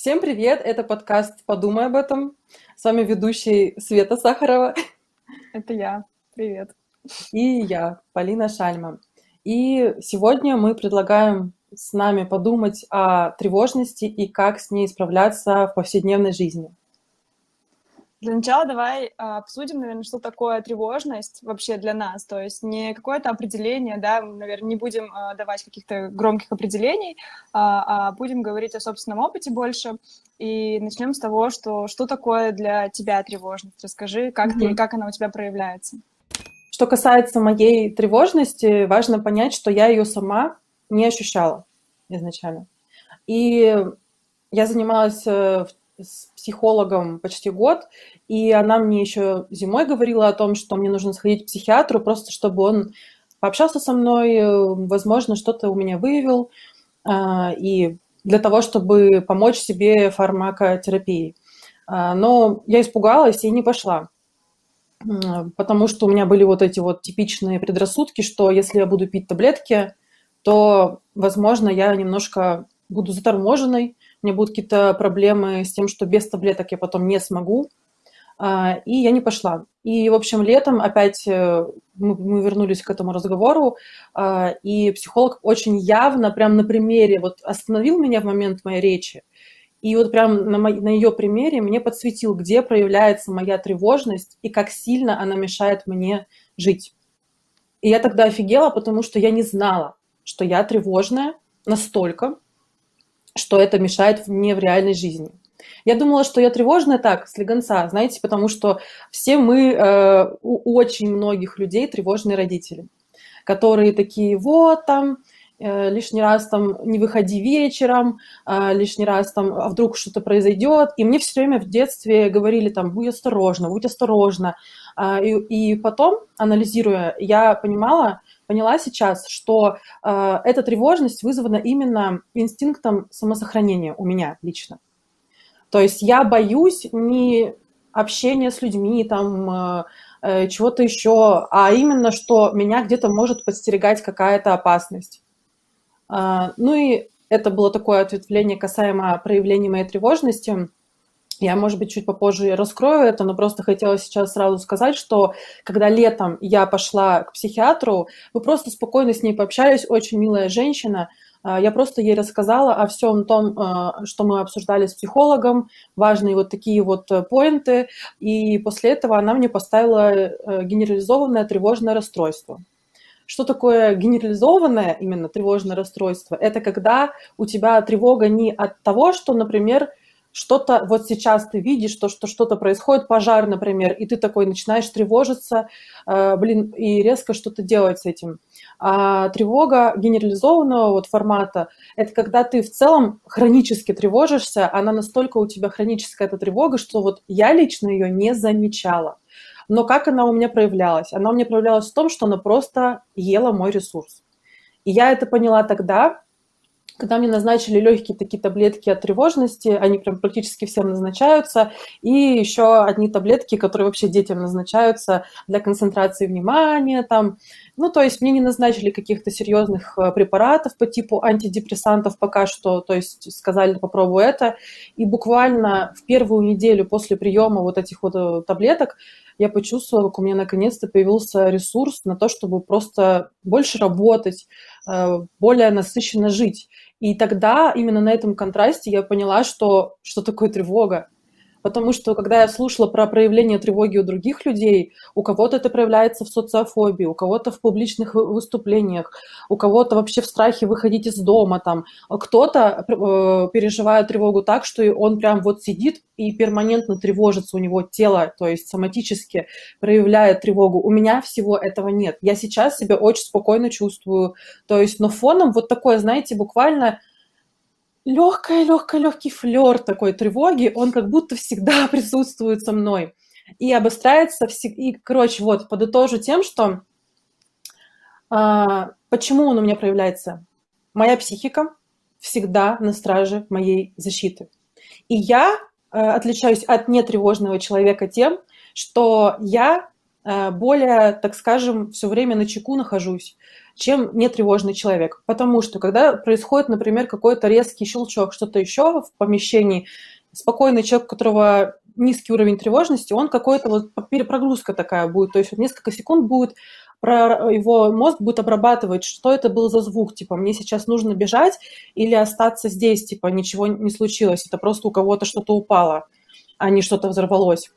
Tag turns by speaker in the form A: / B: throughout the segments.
A: Всем привет! Это подкаст «Подумай об этом». С вами ведущий Света Сахарова.
B: Это я. Привет.
A: И я, Полина Шальма. И сегодня мы предлагаем с нами подумать о тревожности и как с ней справляться в повседневной жизни.
B: Для начала давай а, обсудим, наверное, что такое тревожность вообще для нас. То есть не какое-то определение, да, наверное, не будем а, давать каких-то громких определений, а, а будем говорить о собственном опыте больше. И начнем с того, что что такое для тебя тревожность. Расскажи, как, mm-hmm. ты, как она у тебя проявляется.
A: Что касается моей тревожности, важно понять, что я ее сама не ощущала изначально. И я занималась э, в с психологом почти год, и она мне еще зимой говорила о том, что мне нужно сходить к психиатру, просто чтобы он пообщался со мной, э, возможно, что-то у меня выявил, а, и для того, чтобы помочь себе фармакотерапией. А, но я испугалась и не пошла, потому что у меня были вот эти вот типичные предрассудки, что если я буду пить таблетки, то, возможно, я немножко буду заторможенной, у меня будут какие-то проблемы с тем, что без таблеток я потом не смогу. А, и я не пошла. И, в общем, летом опять э, мы, вернулись к этому разговору, а, и психолог очень явно, прям на примере, вот остановил меня в момент моей речи, и вот прям на, на ее примере мне подсветил, где проявляется моя тревожность и как сильно она мешает мне жить. И я тогда офигела, потому что я не знала, что я тревожная настолько, что это мешает мне в реальной жизни. Я думала, что я тревожная так, слегонца, знаете, потому что все мы, э, у очень многих людей тревожные родители, которые такие, вот там, э, лишний раз там не выходи вечером, э, лишний раз там, а вдруг что-то произойдет. И мне все время в детстве говорили там, будь осторожна, будь осторожна. Э, и, и потом, анализируя, я понимала, поняла сейчас, что э, эта тревожность вызвана именно инстинктом самосохранения у меня лично. То есть я боюсь не общения с людьми, там, э, э, чего-то еще, а именно, что меня где-то может подстерегать какая-то опасность. Э, ну и это было такое ответвление касаемо проявления моей тревожности. Я, может быть, чуть попозже раскрою это, но просто хотела сейчас сразу сказать, что когда летом я пошла к психиатру, мы просто спокойно с ней пообщались, очень милая женщина, а, я просто ей рассказала о всем том, а, что мы обсуждали с психологом, важные вот такие вот э, поинты, и после этого она мне поставила э, генерализованное тревожное расстройство. Что такое генерализованное именно тревожное расстройство? Это когда у тебя тревога не от того, что, например, что-то вот сейчас ты видишь, то, что что-то происходит, пожар, например, и ты такой начинаешь тревожиться, э, блин, и резко что-то делать с этим. А тревога генерализованного вот формата – это когда ты в целом хронически тревожишься, она настолько у тебя хроническая эта тревога, что вот я лично ее не замечала. Но как она у меня проявлялась? Она у меня проявлялась в том, что она просто ела мой ресурс. И я это поняла тогда, когда мне назначили легкие такие таблетки от тревожности, они прям практически всем назначаются, и еще одни таблетки, которые вообще детям назначаются для концентрации внимания, там, ну, то есть мне не назначили каких-то серьезных э, препаратов по типу антидепрессантов пока что, то есть сказали, попробуй это, и буквально в первую неделю после приема вот этих вот э, таблеток я почувствовала, как у меня наконец-то появился ресурс на то, чтобы просто больше работать, э, более насыщенно жить. И тогда именно на этом контрасте я поняла, что, что такое тревога. Потому что, когда я слушала про проявление тревоги у других людей, у кого-то это проявляется в социофобии, у кого-то в публичных выступлениях, у кого-то вообще в страхе выходить из дома, там, кто-то э, переживает тревогу так, что он прям вот сидит и перманентно тревожится, у него тело, то есть соматически проявляет тревогу. У меня всего этого нет. Я сейчас себя очень спокойно чувствую. То есть, но фоном вот такое, знаете, буквально легкая, легкая, легкий флер такой тревоги, он как будто всегда присутствует со мной. И обостряется, и, короче, вот, подытожу тем, что а, почему он у меня проявляется. Моя психика всегда на страже моей защиты. И я а, отличаюсь от нетревожного человека тем, что я а, более, так скажем, все время на чеку нахожусь чем нетревожный человек. Потому что, когда происходит, например, какой-то резкий щелчок, что-то еще в помещении, спокойный человек, у которого низкий уровень тревожности, он какой-то вот перепрогрузка такая будет, то есть вот несколько секунд будет про его мозг будет обрабатывать, что это был за звук, типа, мне сейчас нужно бежать или остаться здесь, типа, ничего не случилось, это просто у кого-то что-то упало, а не что-то взорвалось.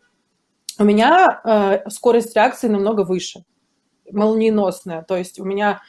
A: У меня э, скорость реакции намного выше, молниеносная, то есть у меня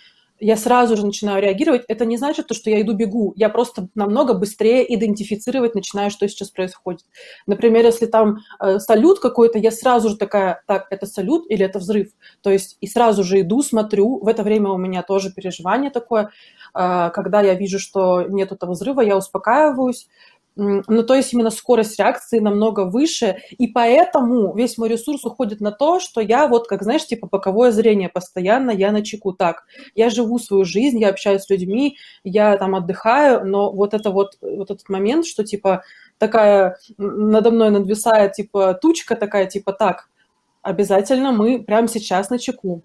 A: я сразу же начинаю реагировать, это не значит то, что я иду бегу. Я просто намного быстрее идентифицировать начинаю, что сейчас происходит. Например, если там э, салют какой-то, я сразу же такая, так, это салют или это взрыв? То есть и сразу же иду, смотрю. В это время у меня тоже переживание такое. Э, когда я вижу, что нет этого взрыва, я успокаиваюсь, ну, то есть именно скорость реакции намного выше, и поэтому весь мой ресурс уходит на то, что я вот, как знаешь, типа боковое зрение постоянно, я на чеку. Так, я живу свою жизнь, я общаюсь с людьми, я там отдыхаю, но вот это вот, вот этот момент, что типа такая надо мной надвисает типа тучка такая, типа так, обязательно мы прямо сейчас на чеку.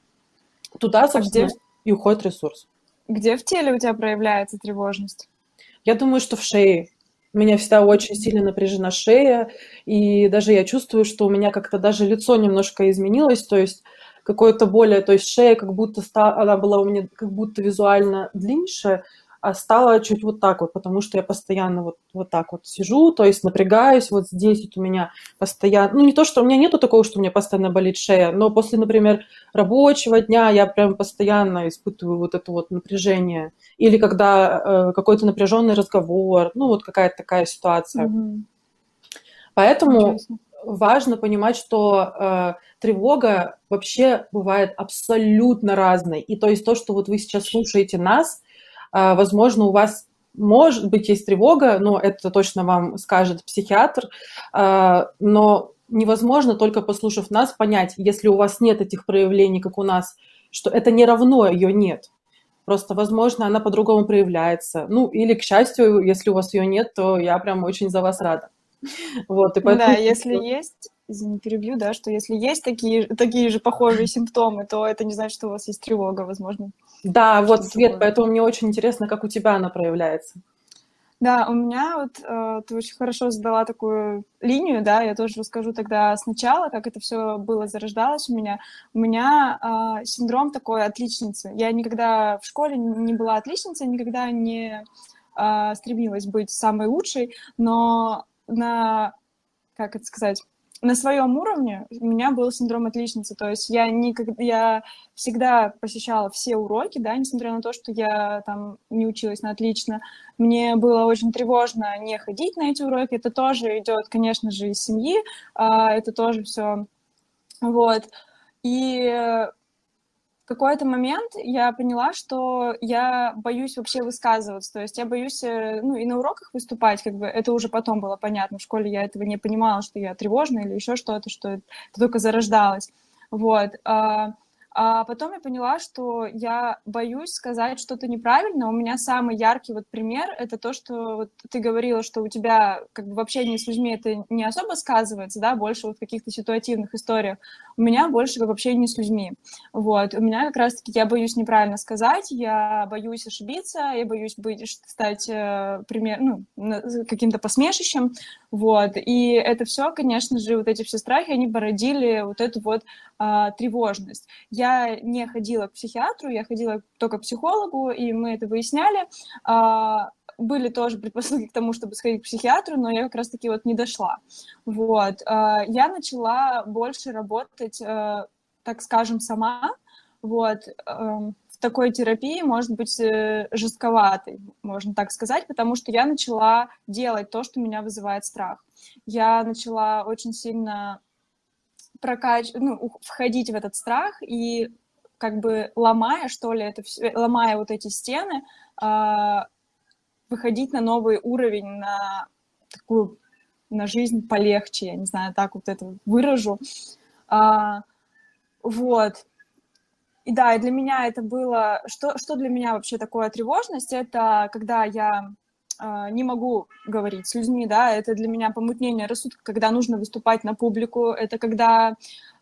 A: Туда, собственно, а где... и уходит ресурс.
B: Где в теле у тебя проявляется тревожность?
A: Я думаю, что в шее у меня всегда очень сильно напряжена шея, и даже я чувствую, что у меня как-то даже лицо немножко изменилось, то есть какое-то более, то есть шея как будто стала, она была у меня как будто визуально длиннее, а стала чуть вот так вот, потому что я постоянно вот, вот так вот сижу, то есть напрягаюсь, вот здесь вот у меня постоянно, ну не то, что у меня нету такого, что у меня постоянно болит шея, но после, например, рабочего дня я прям постоянно испытываю вот это вот напряжение. Или когда э, какой-то напряженный разговор, ну вот какая-то такая ситуация. Mm-hmm. Поэтому Интересно. важно понимать, что э, тревога вообще бывает абсолютно разной. И то есть то, что вот вы сейчас слушаете нас, возможно, у вас может быть есть тревога, но это точно вам скажет психиатр, а, но невозможно только послушав нас понять, если у вас нет этих проявлений, как у нас, что это не равно ее нет. Просто, возможно, она по-другому проявляется. Ну, или, к счастью, если у вас ее нет, то я прям очень за вас рада.
B: Вот, и поэтому... Да, если есть, извини, перебью, да, что если есть такие, такие же похожие симптомы, то это не значит, что у вас есть тревога, возможно.
A: Да, вот, Свет, такое. поэтому мне очень интересно, как у тебя она проявляется.
B: Да, у меня вот э, ты очень хорошо задала такую линию, да, я тоже расскажу тогда сначала, как это все было зарождалось у меня. У меня э, синдром такой отличницы. Я никогда в школе не была отличницей, никогда не э, стремилась быть самой лучшей, но на, как это сказать, на своем уровне у меня был синдром отличницы, то есть я никогда, я всегда посещала все уроки, да, несмотря на то, что я там не училась на отлично, мне было очень тревожно не ходить на эти уроки, это тоже идет, конечно же, из семьи, а, это тоже все, вот, и какой-то момент я поняла, что я боюсь вообще высказываться, то есть я боюсь, э, ну, и на уроках выступать, как бы, это уже потом было понятно, в школе я этого не понимала, что я тревожная или еще что-то, что это только зарождалось, вот, а, потом я поняла, что я боюсь сказать что-то неправильно. У меня самый яркий вот пример — это то, что вот ты говорила, что у тебя как бы в общении с людьми это не особо сказывается, да, больше вот в каких-то ситуативных историях. У меня больше как в общении с людьми. Вот. У меня как раз-таки я боюсь неправильно сказать, я боюсь ошибиться, я боюсь быть, стать э, пример, ну, каким-то посмешищем. Вот. И это все, конечно же, вот эти все страхи, они породили вот эту вот а, тревожность. Я не ходила к психиатру, я ходила только к психологу, и мы это выясняли. А, были тоже предпосылки к тому, чтобы сходить к психиатру, но я как раз-таки вот не дошла. Вот. А, я начала больше работать, так скажем, сама. Вот. А, такой терапии может быть э, жестковатой, можно так сказать, потому что я начала делать то, что меня вызывает страх. Я начала очень сильно прокач... ну, входить в этот страх и как бы ломая, что ли, это все, ломая вот эти стены, э, выходить на новый уровень, на такую, на жизнь полегче, я не знаю, так вот это выражу. А, вот. И да, и для меня это было... Что, что для меня вообще такое тревожность? Это когда я не могу говорить с людьми, да, это для меня помутнение рассудка, когда нужно выступать на публику, это когда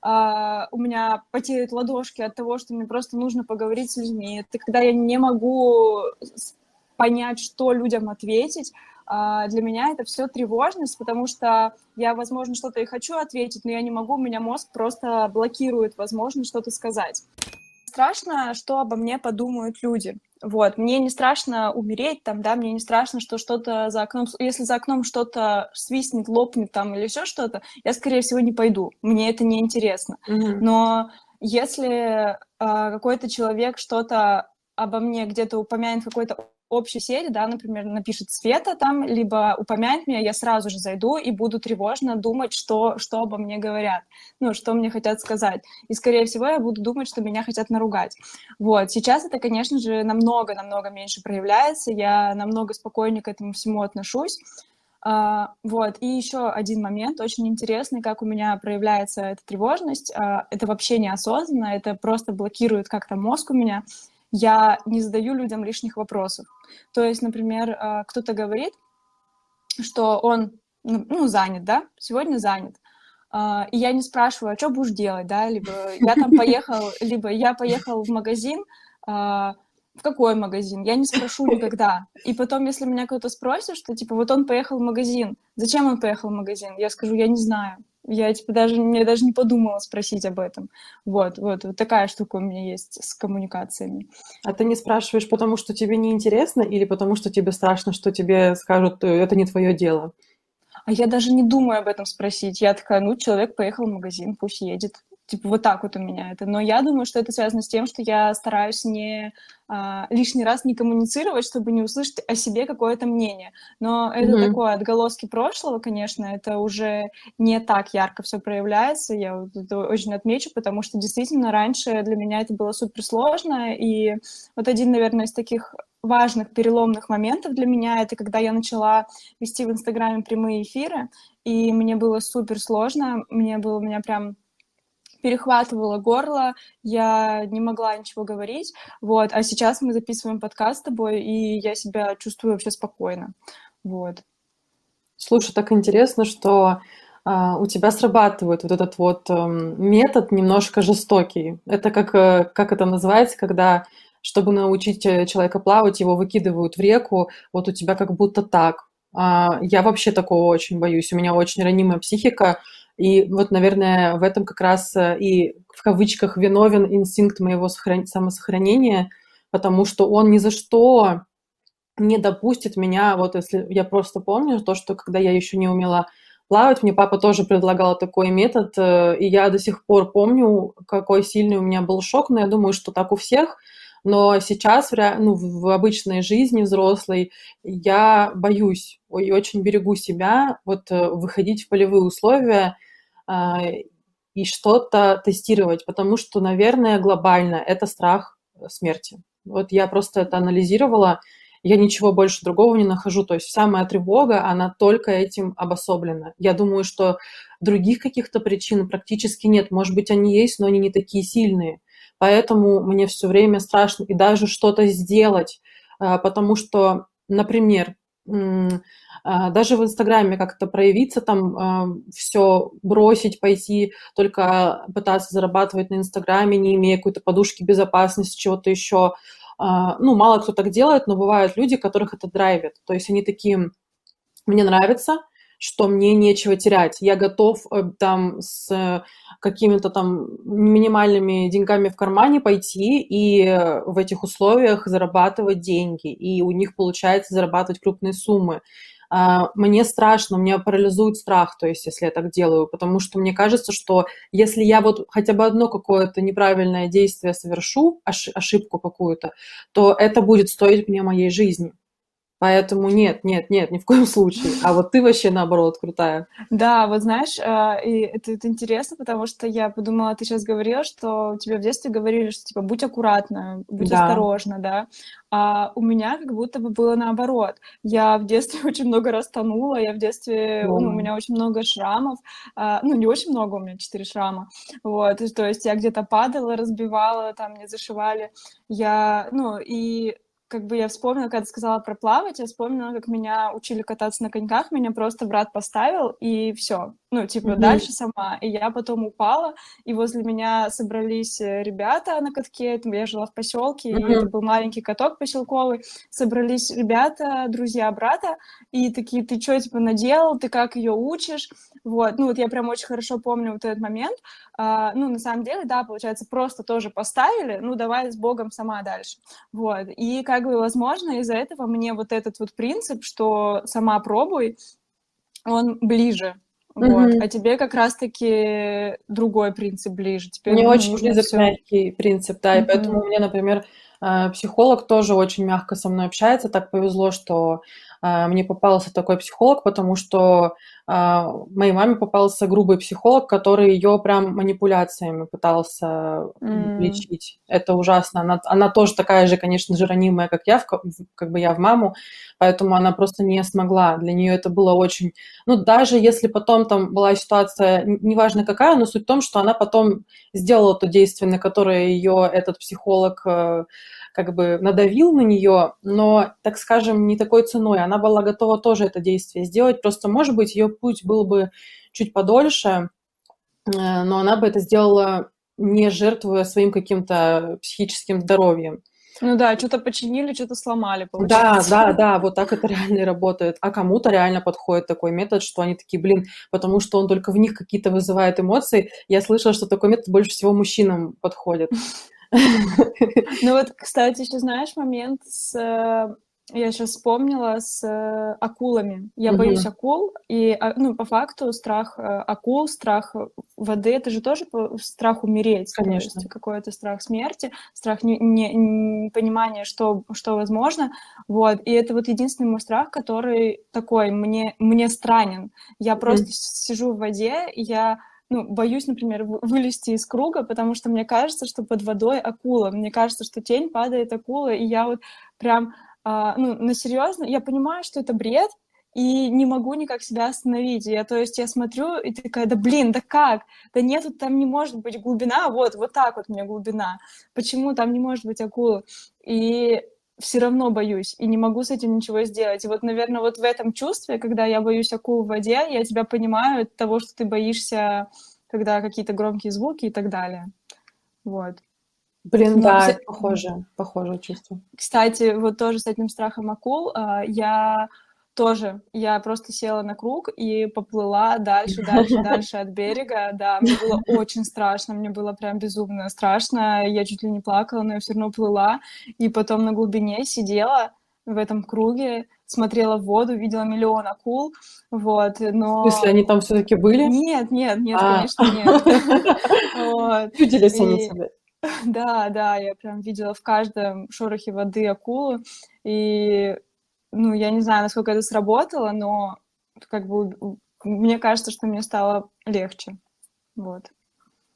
B: Uh, у меня потеют ладошки от того, что мне просто нужно поговорить с людьми. Это когда я не могу понять, что людям ответить. Uh, для меня это все тревожность, потому что я, возможно, что-то и хочу ответить, но я не могу, у меня мозг просто блокирует возможность что-то сказать страшно, что обо мне подумают люди. Вот, мне не страшно умереть там, да, мне не страшно, что что-то за окном, если за окном что-то свистнет, лопнет там или еще что-то, я, скорее всего, не пойду, мне это не интересно. Mm-hmm. Но если э, какой-то человек что-то обо мне где-то упомянет какой-то общей сети, да, например, напишет Света там, либо упомянет меня, я сразу же зайду и буду тревожно думать, что, что обо мне говорят, ну, что мне хотят сказать. И, скорее всего, я буду думать, что меня хотят наругать. Вот. Сейчас это, конечно же, намного-намного меньше проявляется, я намного спокойнее к этому всему отношусь. Uh, вот, и еще один момент, очень интересный, как у меня проявляется эта тревожность. Uh, это вообще неосознанно, это просто блокирует как-то мозг у меня я не задаю людям лишних вопросов. То есть, например, э, кто-то говорит, что он ну, ну, занят, да, сегодня занят. Uh, и я не спрашиваю, а что будешь делать, да, либо я там поехал, либо я поехал в магазин, uh, в какой магазин, я не спрошу никогда. И потом, если меня кто-то спросит, что, типа, вот он поехал в магазин, зачем он поехал в магазин, я скажу, я не знаю. Я типа даже, мне даже не подумала спросить об этом. Вот, вот, вот такая штука у меня есть с коммуникациями.
A: А ты не спрашиваешь, потому что тебе не интересно или потому что тебе страшно, что тебе скажут, «Э, это не твое дело?
B: А я даже не думаю об этом спросить. Я такая, ну, человек поехал в магазин, пусть едет. Типа вот так вот у меня это. Но я думаю, что это связано с тем, что я стараюсь не а, лишний раз не коммуницировать, чтобы не услышать о себе какое-то мнение. Но это mm-hmm. такое отголоски прошлого, конечно, это уже не так ярко все проявляется. Я вот это очень отмечу, потому что действительно раньше для меня это было супер сложно. И вот один, наверное, из таких важных переломных моментов для меня это когда я начала вести в Инстаграме прямые эфиры, и мне было супер сложно, мне было у меня прям перехватывало горло, я не могла ничего говорить, вот, а сейчас мы записываем подкаст с тобой, и я себя чувствую вообще спокойно, вот.
A: Слушай, так интересно, что Uh, у тебя срабатывает вот этот вот um, метод немножко жестокий. Это как, uh, как это называется, когда, чтобы научить э, человека плавать, его выкидывают в реку, вот у тебя как будто так. Uh, я вообще такого очень боюсь. У меня очень ранимая психика, и вот, наверное, в этом как раз э, и в кавычках виновен инстинкт моего самосохранения, потому что он ни за что не допустит меня, вот если я просто помню то, что когда я еще не умела плавать, мне папа тоже предлагал такой метод, э, и я до сих пор помню, какой сильный у меня был шок, но я думаю, что так у всех, но сейчас ну, в обычной жизни взрослой я боюсь и очень берегу себя вот э, выходить в полевые условия и что-то тестировать, потому что, наверное, глобально это страх смерти. Вот я просто это анализировала, я ничего больше другого не нахожу. То есть вся моя тревога, она только этим обособлена. Я думаю, что других каких-то причин практически нет. Может быть, они есть, но они не такие сильные. Поэтому мне все время страшно и даже что-то сделать, а, потому что, например, а, даже в Инстаграме как-то проявиться, там а, все бросить, пойти только пытаться зарабатывать на Инстаграме, не имея какой-то подушки безопасности, чего-то еще. А, ну, мало кто так делает, но бывают люди, которых это драйвит. То есть они такие, мне нравится, что мне нечего терять. Я готов э, там с какими-то там минимальными деньгами в кармане пойти и э, в этих условиях зарабатывать деньги. И у них получается зарабатывать крупные суммы. А, мне страшно, меня парализует страх, то есть, если я так делаю, потому что мне кажется, что если я вот хотя бы одно какое-то неправильное действие совершу, ошибку какую-то, то это будет стоить мне моей жизни. Поэтому нет, нет, нет, ни в коем случае. А вот ты вообще наоборот крутая.
B: Да, вот знаешь, а, и это, это интересно, потому что я подумала, ты сейчас говорила, что тебе в детстве говорили, что типа будь аккуратна, будь да. осторожна, да. А у меня как будто бы было наоборот. Я в детстве очень много раз тонула, я в детстве, ну, у меня очень много шрамов, а, ну, не очень много, у меня четыре шрама, вот, то есть я где-то падала, разбивала, там мне зашивали, я, ну, и как бы я вспомнила, когда сказала про плавать, я вспомнила, как меня учили кататься на коньках, меня просто брат поставил, и все. Ну, типа, mm-hmm. дальше сама. И я потом упала, и возле меня собрались э, ребята на катке, я жила в поселке, mm-hmm. и это был маленький каток поселковый, собрались ребята, друзья брата, и такие, ты что, типа, наделал, ты как ее учишь? Вот, ну, вот я прям очень хорошо помню вот этот момент. А, ну, на самом деле, да, получается, просто тоже поставили, ну, давай с Богом сама дальше. Вот, и как бы, возможно, из-за этого мне вот этот вот принцип, что сама пробуй, он ближе, вот. А тебе как раз-таки другой принцип ближе. Теперь
A: Мне очень близок все... мягкий принцип, да, mm-hmm. и поэтому у меня, например, э, психолог тоже очень мягко со мной общается. Так повезло, что мне попался такой психолог, потому что а, моей маме попался грубый психолог, который ее прям манипуляциями пытался mm. лечить. Это ужасно. Она, она тоже такая же, конечно же, ранимая, как я, в, как бы я в маму, поэтому она просто не смогла. Для нее это было очень... Ну, даже если потом там была ситуация, неважно какая, но суть в том, что она потом сделала то действие, на которое ее этот психолог э, как бы надавил на нее, но, так скажем, не такой ценой. Она была готова тоже это действие сделать. Просто, может быть, ее путь был бы чуть подольше, э, но она бы это сделала не жертвуя своим каким-то психическим здоровьем.
B: Ну да, что-то починили, что-то сломали,
A: получается. Да, да, да, вот так это реально и работает. А кому-то реально подходит такой метод, что они такие, блин, потому что он только в них какие-то вызывает эмоции. Я слышала, что такой метод больше всего мужчинам подходит.
B: Ну вот, кстати, еще знаешь момент с... Э, я сейчас вспомнила с э, акулами. Я угу. боюсь акул, и, а, ну, по факту, страх э, акул, страх воды, это же тоже страх умереть.
A: Конечно. То
B: есть какой-то страх смерти, страх не, не, не понимания, что, что возможно. Вот. И это вот единственный мой страх, который такой мне, мне странен. Я просто сижу в воде, я ну, боюсь, например, вылезти из круга, потому что мне кажется, что под водой акула. Мне кажется, что тень падает акула, и я вот прям, а, ну, на серьезно, я понимаю, что это бред, и не могу никак себя остановить. Я, то есть я смотрю и такая, да блин, да как? Да нет, там не может быть глубина, вот, вот так вот у меня глубина. Почему там не может быть акула? И все равно боюсь и не могу с этим ничего сделать. И вот, наверное, вот в этом чувстве, когда я боюсь акул в воде, я тебя понимаю от того, что ты боишься, когда какие-то громкие звуки и так далее. Вот.
A: Блин, Но, да, кстати, похоже, похоже чувство.
B: Кстати, вот тоже с этим страхом акул а, я тоже я просто села на круг и поплыла дальше, дальше, дальше от берега. Да, мне было очень страшно, мне было прям безумно страшно. Я чуть ли не плакала, но я все равно плыла. И потом на глубине сидела в этом круге, смотрела в воду, видела миллион акул, вот, но...
A: В смысле, они там все таки были?
B: Нет, нет, нет, а. конечно, нет.
A: Виделись они себе?
B: Да, да, я прям видела в каждом шорохе воды акулу, и ну, я не знаю, насколько это сработало, но как бы мне кажется, что мне стало легче. Вот.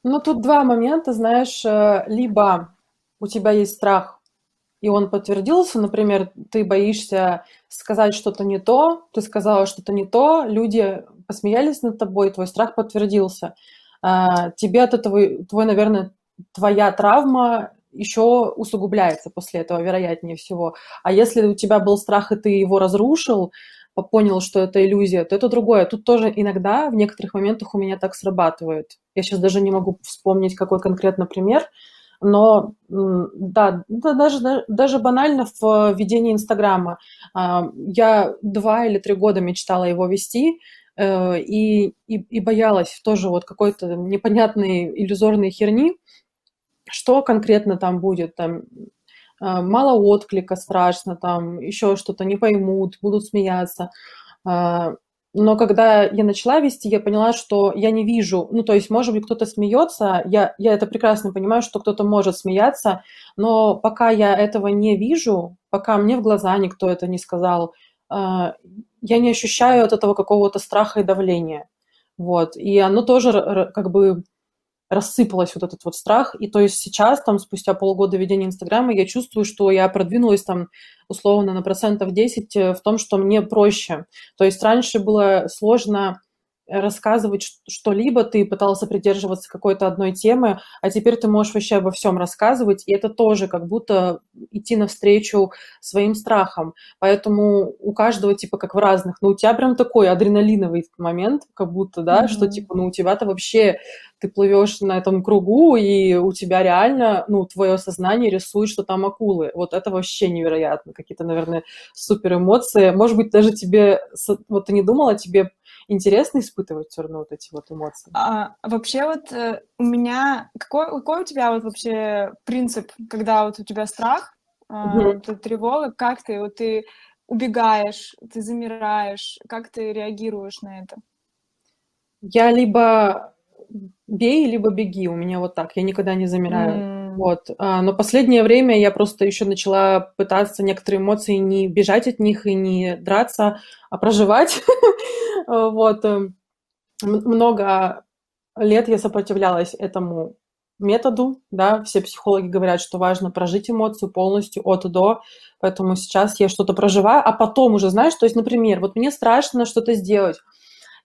A: Ну, тут два момента, знаешь, э, либо у тебя есть страх, и он подтвердился, например, ты боишься сказать что-то не то, ты сказала что-то не то, люди посмеялись над тобой, твой страх подтвердился. А, тебе от этого, твой, наверное, твоя травма еще усугубляется после этого, вероятнее всего. А если у тебя был страх, и ты его разрушил, понял, что это иллюзия, то это другое. Тут тоже иногда в некоторых моментах у меня так срабатывает. Я сейчас даже не могу вспомнить, какой конкретно пример, но да, даже, даже банально в ведении Инстаграма. А, я два или три года мечтала его вести, э, и, и, и боялась тоже вот какой-то непонятной иллюзорной херни, что конкретно там будет, там а, мало отклика, страшно, там еще что-то не поймут, будут смеяться. А, но когда я начала вести, я поняла, что я не вижу, ну, то есть, может быть, кто-то смеется, я, я это прекрасно понимаю, что кто-то может смеяться, но пока я этого не вижу, пока мне в глаза никто это не сказал, а, я не ощущаю от этого какого-то страха и давления. Вот. И оно тоже как бы рассыпалась вот этот вот страх. И то есть сейчас, там, спустя полгода ведения Инстаграма, я чувствую, что я продвинулась там условно на процентов 10 э, в том, что мне проще. То есть раньше было сложно рассказывать что-либо, ты пытался придерживаться какой-то одной темы, а теперь ты можешь вообще обо всем рассказывать, и это тоже как будто идти навстречу своим страхам. Поэтому у каждого типа как в разных. Но у тебя прям такой адреналиновый момент, как будто, да, mm-hmm. что типа, ну у тебя-то вообще ты плывешь на этом кругу, и у тебя реально, ну, твое сознание рисует, что там акулы. Вот это вообще невероятно. Какие-то, наверное, супер эмоции. Может быть, даже тебе, вот ты не думала, тебе интересно испытывать все равно вот эти вот эмоции?
B: А, вообще вот э, у меня... Какой, какой у тебя вот вообще принцип, когда вот у тебя страх, угу. э, тревога, как ты, вот ты убегаешь, ты замираешь, как ты реагируешь на это?
A: Я либо бей, либо беги. У меня вот так. Я никогда не замираю. Mm. Вот. А, но последнее время я просто еще начала пытаться некоторые эмоции не бежать от них и не драться, а проживать. вот. Эм, много лет я сопротивлялась этому методу, да, все психологи говорят, что важно прожить эмоцию полностью от и до, поэтому сейчас я что-то проживаю, а потом уже, знаешь, то есть, например, вот мне страшно что-то сделать,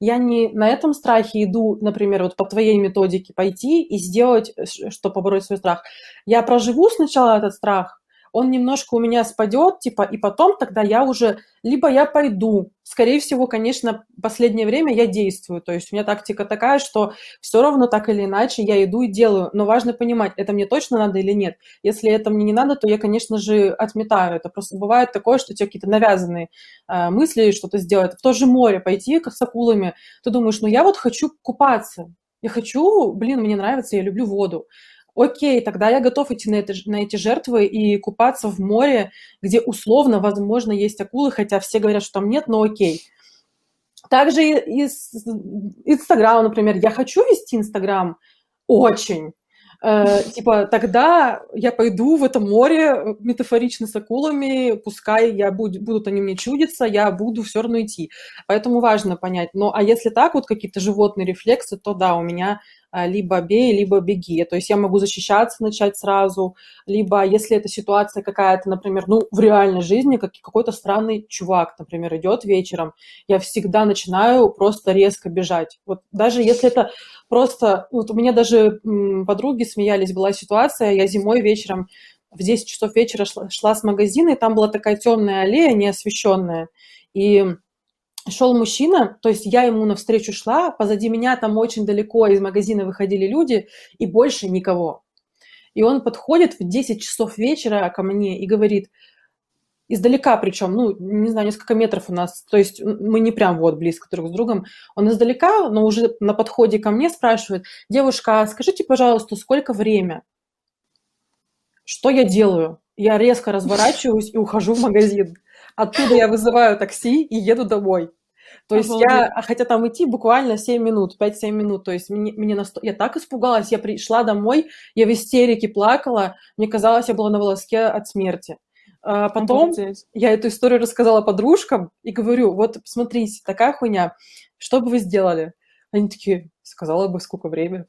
A: я не на этом страхе иду, например, вот по твоей методике пойти и сделать, чтобы побороть свой страх. Я проживу сначала этот страх, он немножко у меня спадет, типа, и потом тогда я уже, либо я пойду. Скорее всего, конечно, последнее время я действую. То есть у меня тактика такая, что все равно так или иначе я иду и делаю. Но важно понимать, это мне точно надо или нет. Если это мне не надо, то я, конечно же, отметаю это. Просто бывает такое, что у тебя какие-то навязанные э, мысли что-то сделать. В то же море пойти как с акулами. Ты думаешь, ну я вот хочу купаться. Я хочу, блин, мне нравится, я люблю воду окей, тогда я готов идти на, это, на эти жертвы и купаться в море, где условно, возможно, есть акулы, хотя все говорят, что там нет, но окей. Также из Инстаграма, например. Я хочу вести Инстаграм очень. Э, типа, тогда я пойду в это море метафорично с акулами, пускай я буд, будут они мне чудиться, я буду все равно идти. Поэтому важно понять. Но а если так, вот какие-то животные рефлексы, то да, у меня либо бей, либо беги. То есть я могу защищаться начать сразу, либо если эта ситуация какая-то, например, ну, в реальной жизни, как какой-то странный чувак, например, идет вечером, я всегда начинаю просто резко бежать. Вот даже если это просто... Вот у меня даже подруги смеялись, была ситуация, я зимой вечером в 10 часов вечера шла, шла с магазина, и там была такая темная аллея, неосвещенная. И шел мужчина, то есть я ему навстречу шла, позади меня там очень далеко из магазина выходили люди, и больше никого. И он подходит в 10 часов вечера ко мне и говорит, издалека причем, ну, не знаю, несколько метров у нас, то есть мы не прям вот близко друг с другом, он издалека, но уже на подходе ко мне спрашивает, девушка, а скажите, пожалуйста, сколько время? Что я делаю? Я резко разворачиваюсь и ухожу в магазин. Оттуда я вызываю такси и еду домой. То есть Обалдеть. я, хотя там идти буквально 7 минут, 5-7 минут, то есть мне, мне насто... я так испугалась, я пришла домой, я в истерике плакала, мне казалось, я была на волоске от смерти. А потом Обалдеть. я эту историю рассказала подружкам и говорю, вот смотрите, такая хуйня, что бы вы сделали? Они такие, сказала бы, сколько время.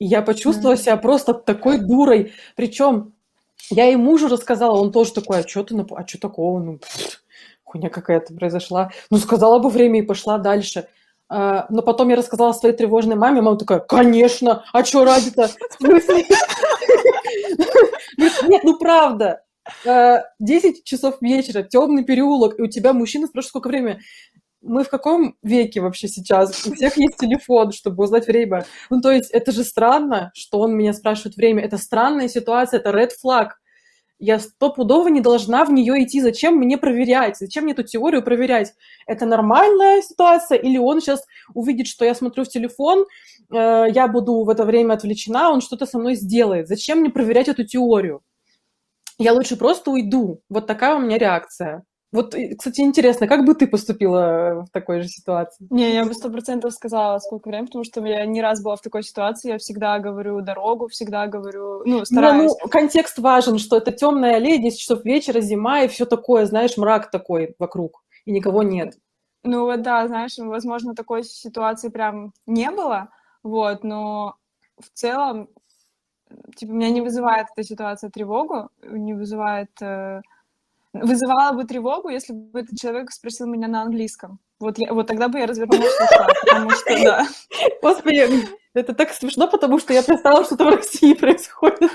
A: И я почувствовала себя просто такой дурой. Причем я и мужу рассказала, он тоже такой, а что ты, а что такого? Ну, хуйня какая-то произошла. Ну, сказала бы время и пошла дальше. Uh, но потом я рассказала своей тревожной маме, мама такая, конечно, а что ради-то? Нет, ну правда. 10 часов вечера, темный переулок, и у тебя мужчина спрашивает, сколько времени мы в каком веке вообще сейчас? У всех есть телефон, чтобы узнать время. Ну, то есть это же странно, что он меня спрашивает время. Это странная ситуация, это red flag. Я стопудово не должна в нее идти. Зачем мне проверять? Зачем мне эту теорию проверять? Это нормальная ситуация? Или он сейчас увидит, что я смотрю в телефон, э, я буду в это время отвлечена, он что-то со мной сделает. Зачем мне проверять эту теорию? Я лучше просто уйду. Вот такая у меня реакция. Вот, кстати, интересно, как бы ты поступила в такой же ситуации?
B: Не, я бы сто процентов сказала, сколько времени, потому что я не раз была в такой ситуации, я всегда говорю дорогу, всегда говорю, ну, стараюсь.
A: Ну, контекст важен, что это темная аллея, 10 часов вечера, зима и все такое, знаешь, мрак такой вокруг, и никого нет.
B: Ну, вот да, знаешь, возможно, такой ситуации прям не было, вот, но в целом, типа, меня не вызывает эта ситуация тревогу, не вызывает... Вызывала бы тревогу, если бы этот человек спросил меня на английском. Вот, я, вот тогда бы я развернулась потому что, да.
A: Господи, это так смешно, потому что я представила, что это в России происходит.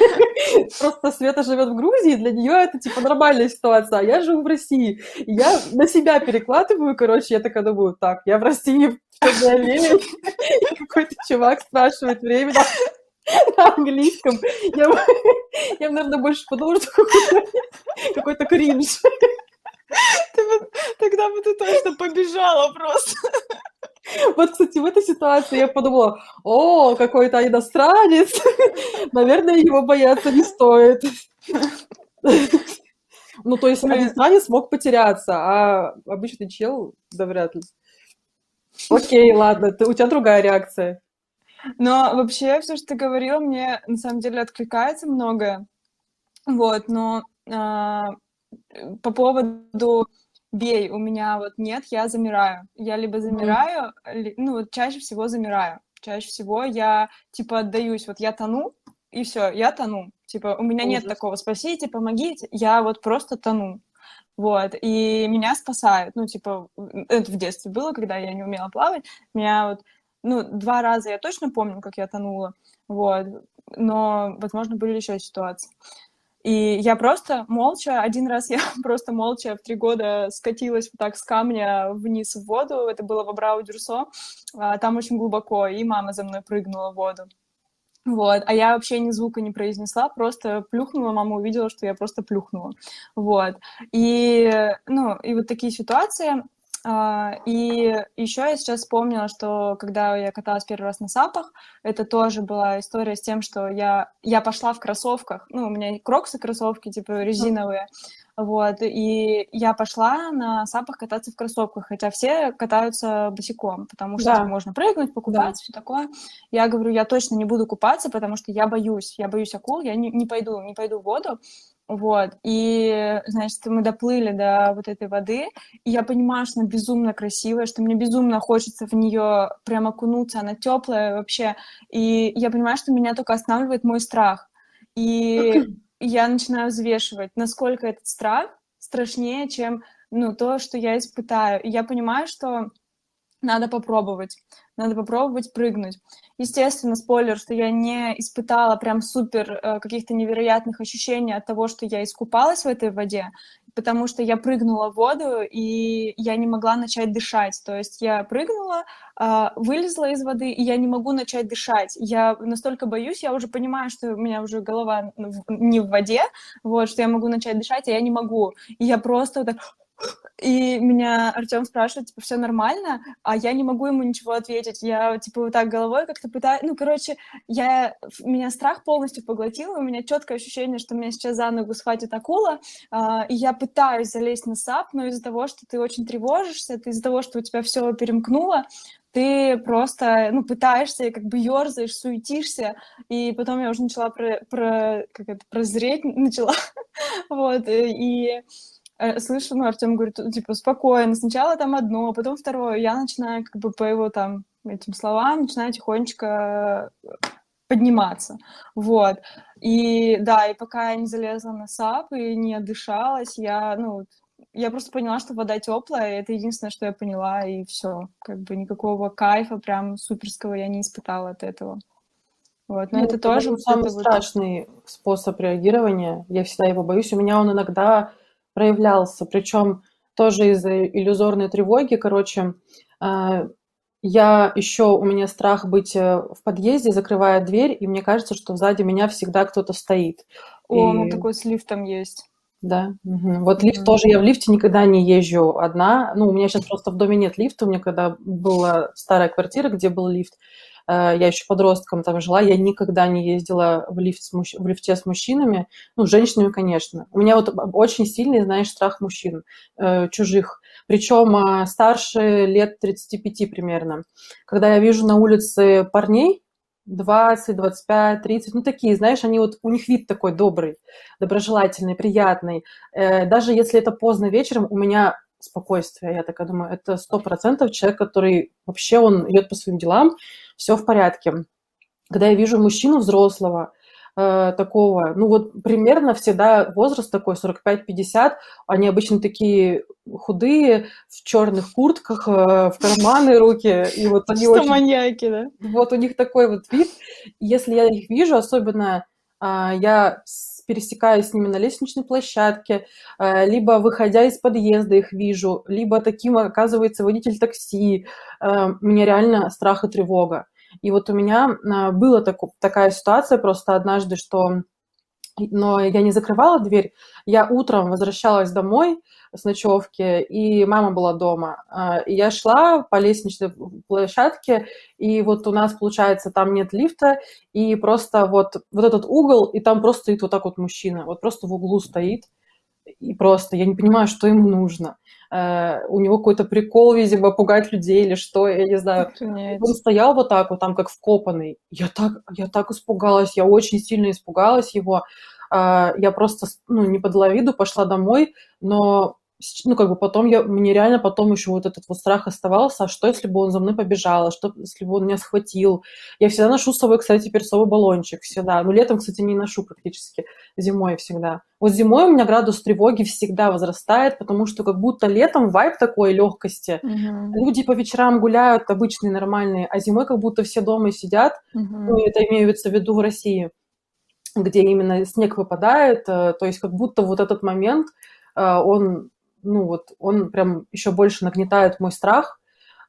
A: Просто Света живет в Грузии, для нее это типа нормальная ситуация, а я живу в России. Я на себя перекладываю, короче, я такая думаю, так, я в России в какой-то чувак спрашивает время на английском. Я, я, наверное, больше подумала, что какой-то, какой-то кринж.
B: Ты, тогда бы ты точно побежала просто.
A: Вот, кстати, в этой ситуации я подумала, о, какой-то иностранец, наверное, его бояться не стоит. Ну, то есть иностранец мог потеряться, а обычный чел, да вряд ли. Окей, ладно, ты, у тебя другая реакция.
B: Но вообще все, что ты говорил, мне на самом деле откликается многое. Вот, но а, по поводу бей, у меня вот нет, я замираю. Я либо замираю, ли, ну, вот чаще всего замираю. Чаще всего я, типа, отдаюсь, вот я тону, и все, я тону. Типа, у меня Ужас. нет такого, спасите, помогите, я вот просто тону. Вот, и меня спасают, ну, типа, это в детстве было, когда я не умела плавать, меня вот, ну, два раза я точно помню, как я тонула, вот, но, возможно, были еще ситуации. И я просто молча, один раз я просто молча в три года скатилась вот так с камня вниз в воду, это было в Абрау-Дюрсо, а, там очень глубоко, и мама за мной прыгнула в воду. Вот, а я вообще ни звука не произнесла, просто плюхнула, мама увидела, что я просто плюхнула, вот. И, ну, и вот такие ситуации, и еще я сейчас вспомнила, что когда я каталась первый раз на сапах, это тоже была история с тем, что я, я пошла в кроссовках, ну, у меня кроксы кроссовки, типа резиновые, вот, и я пошла на сапах кататься в кроссовках, хотя все катаются босиком, потому что да. можно прыгнуть, покупаться, да. все такое. Я говорю, я точно не буду купаться, потому что я боюсь, я боюсь акул, я не, не пойду, не пойду в воду, вот, и, значит, мы доплыли до вот этой воды, и я понимаю, что она безумно красивая, что мне безумно хочется в нее прямо окунуться, она теплая вообще, и я понимаю, что меня только останавливает мой страх. И я начинаю взвешивать, насколько этот страх страшнее, чем ну, то, что я испытаю. И я понимаю, что надо попробовать, надо попробовать прыгнуть. Естественно, спойлер, что я не испытала прям супер э, каких-то невероятных ощущений от того, что я искупалась в этой воде, потому что я прыгнула в воду, и я не могла начать дышать. То есть я прыгнула, э, вылезла из воды, и я не могу начать дышать. Я настолько боюсь, я уже понимаю, что у меня уже голова не в воде, вот, что я могу начать дышать, а я не могу. И я просто вот так и меня Артем спрашивает, типа, все нормально, а я не могу ему ничего ответить. Я, типа, вот так головой как-то пытаюсь... Ну, короче, я... меня страх полностью поглотил, у меня четкое ощущение, что меня сейчас за ногу схватит акула, а, и я пытаюсь залезть на сап, но из-за того, что ты очень тревожишься, из-за того, что у тебя все перемкнуло, ты просто, ну, пытаешься, и как бы ерзаешь, суетишься, и потом я уже начала про, про как это, прозреть, начала, вот, и Э, слышу, ну, Артем говорит, типа, спокойно, сначала там одно, потом второе. Я начинаю как бы по его там этим словам, начинаю тихонечко э, подниматься, вот. И да, и пока я не залезла на сап и не отдышалась, я, ну, я просто поняла, что вода теплая, и это единственное, что я поняла, и все. Как бы никакого кайфа прям суперского я не испытала от этого. Вот, но ну, это, это тоже
A: самый вот страшный вот... способ реагирования. Я всегда его боюсь. У меня он иногда проявлялся, причем тоже из-за иллюзорной тревоги, короче, а, я еще, у меня страх быть э, в подъезде, закрывая дверь, и мне кажется, что сзади меня всегда кто-то стоит.
B: О, и... ну такой с лифтом есть.
A: Да, угу. вот лифт mm-hmm. тоже, я в лифте никогда не езжу одна, ну, у меня сейчас просто в доме нет лифта, у меня когда была старая квартира, где был лифт, Э, я еще подростком там жила, я никогда не ездила в, лифт с мужч... в лифте с мужчинами, ну, с женщинами, конечно. У меня вот очень сильный, знаешь, страх мужчин, э, чужих, причем э, старше лет 35 примерно. Когда я вижу на улице парней, 20, 25, 30, ну такие, знаешь, они вот, у них вид такой добрый, доброжелательный, приятный. Э, даже если это поздно вечером, у меня спокойствие. Я такая думаю, это сто процентов человек, который вообще он идет по своим делам, все в порядке. Когда я вижу мужчину взрослого, э, такого, ну вот примерно всегда возраст такой 45-50, они обычно такие худые, в черных куртках, э, в карманы руки, и вот они
B: Что очень... маньяки, да?
A: Вот у них такой вот вид. Если я их вижу, особенно э, я пересекаюсь с ними на лестничной площадке, э, либо выходя из подъезда их вижу, либо таким оказывается водитель такси. Э, меня реально страх и тревога. И вот у меня а, была так, такая ситуация просто однажды, что но я не закрывала дверь. Я утром возвращалась домой с ночевки, и мама была дома. А, и я шла по лестничной площадке, и вот у нас, получается, там нет лифта, и просто вот, вот этот угол, и там просто стоит вот так вот мужчина, вот просто в углу стоит, и просто я не понимаю, что ему нужно. Uh, у него какой-то прикол, видимо, пугать людей или что, я не знаю. Охренеть. Он стоял вот так вот, там как вкопанный. Я так, я так испугалась, я очень сильно испугалась его. Uh, я просто, ну, не подала виду, пошла домой, но ну, как бы потом я, мне реально потом еще вот этот вот страх оставался, а что, если бы он за мной побежал, а что, если бы он меня схватил. Я всегда ношу с собой, кстати, перцовый баллончик, всегда. Ну, летом, кстати, не ношу практически, зимой всегда. Вот зимой у меня градус тревоги всегда возрастает, потому что как будто летом вайп такой легкости. Угу. Люди по вечерам гуляют обычные, нормальные, а зимой как будто все дома сидят. Угу. Ну, это имеется в виду в России где именно снег выпадает, э, то есть как будто вот этот момент, э, он ну вот он прям еще больше нагнетает мой страх.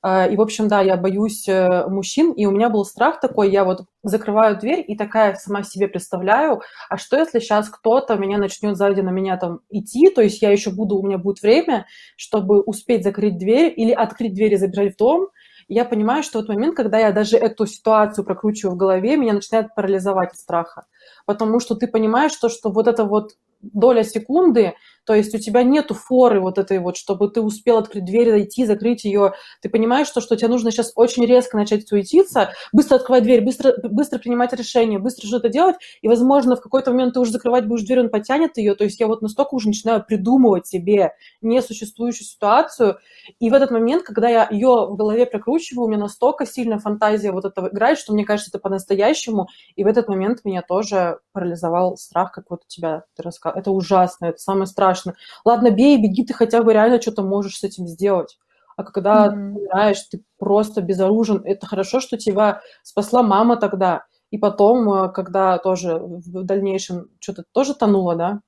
A: А, и, в общем, да, я боюсь э, мужчин, и у меня был страх такой, я вот закрываю дверь и такая сама себе представляю, а что если сейчас кто-то меня начнет сзади на меня там идти, то есть я еще буду, у меня будет время, чтобы успеть закрыть дверь или открыть дверь и забежать в дом, я понимаю, что в тот момент, когда я даже эту ситуацию прокручиваю в голове, меня начинает парализовать от страха. Потому что ты понимаешь, что, что вот это вот доля секунды, то есть у тебя нету форы вот этой вот, чтобы ты успел открыть дверь, зайти, закрыть ее. Ты понимаешь, что, что тебе нужно сейчас очень резко начать суетиться, быстро открывать дверь, быстро, быстро принимать решение, быстро что-то делать, и, возможно, в какой-то момент ты уже закрывать будешь дверь, он потянет ее. То есть я вот настолько уже начинаю придумывать себе несуществующую ситуацию, и в этот момент, когда я ее в голове прокручиваю, у меня настолько сильная фантазия вот этого играет, что мне кажется, это по-настоящему, и в этот момент меня тоже парализовал страх, как вот у тебя ты рассказал. Это ужасно, это самое страшное страшно. Ладно, бей, беги, ты хотя бы реально что-то можешь с этим сделать. А когда mm-hmm. ты умираешь, ты просто безоружен. Это хорошо, что тебя спасла мама тогда. И потом, э, когда тоже в дальнейшем что-то тоже тонуло, да?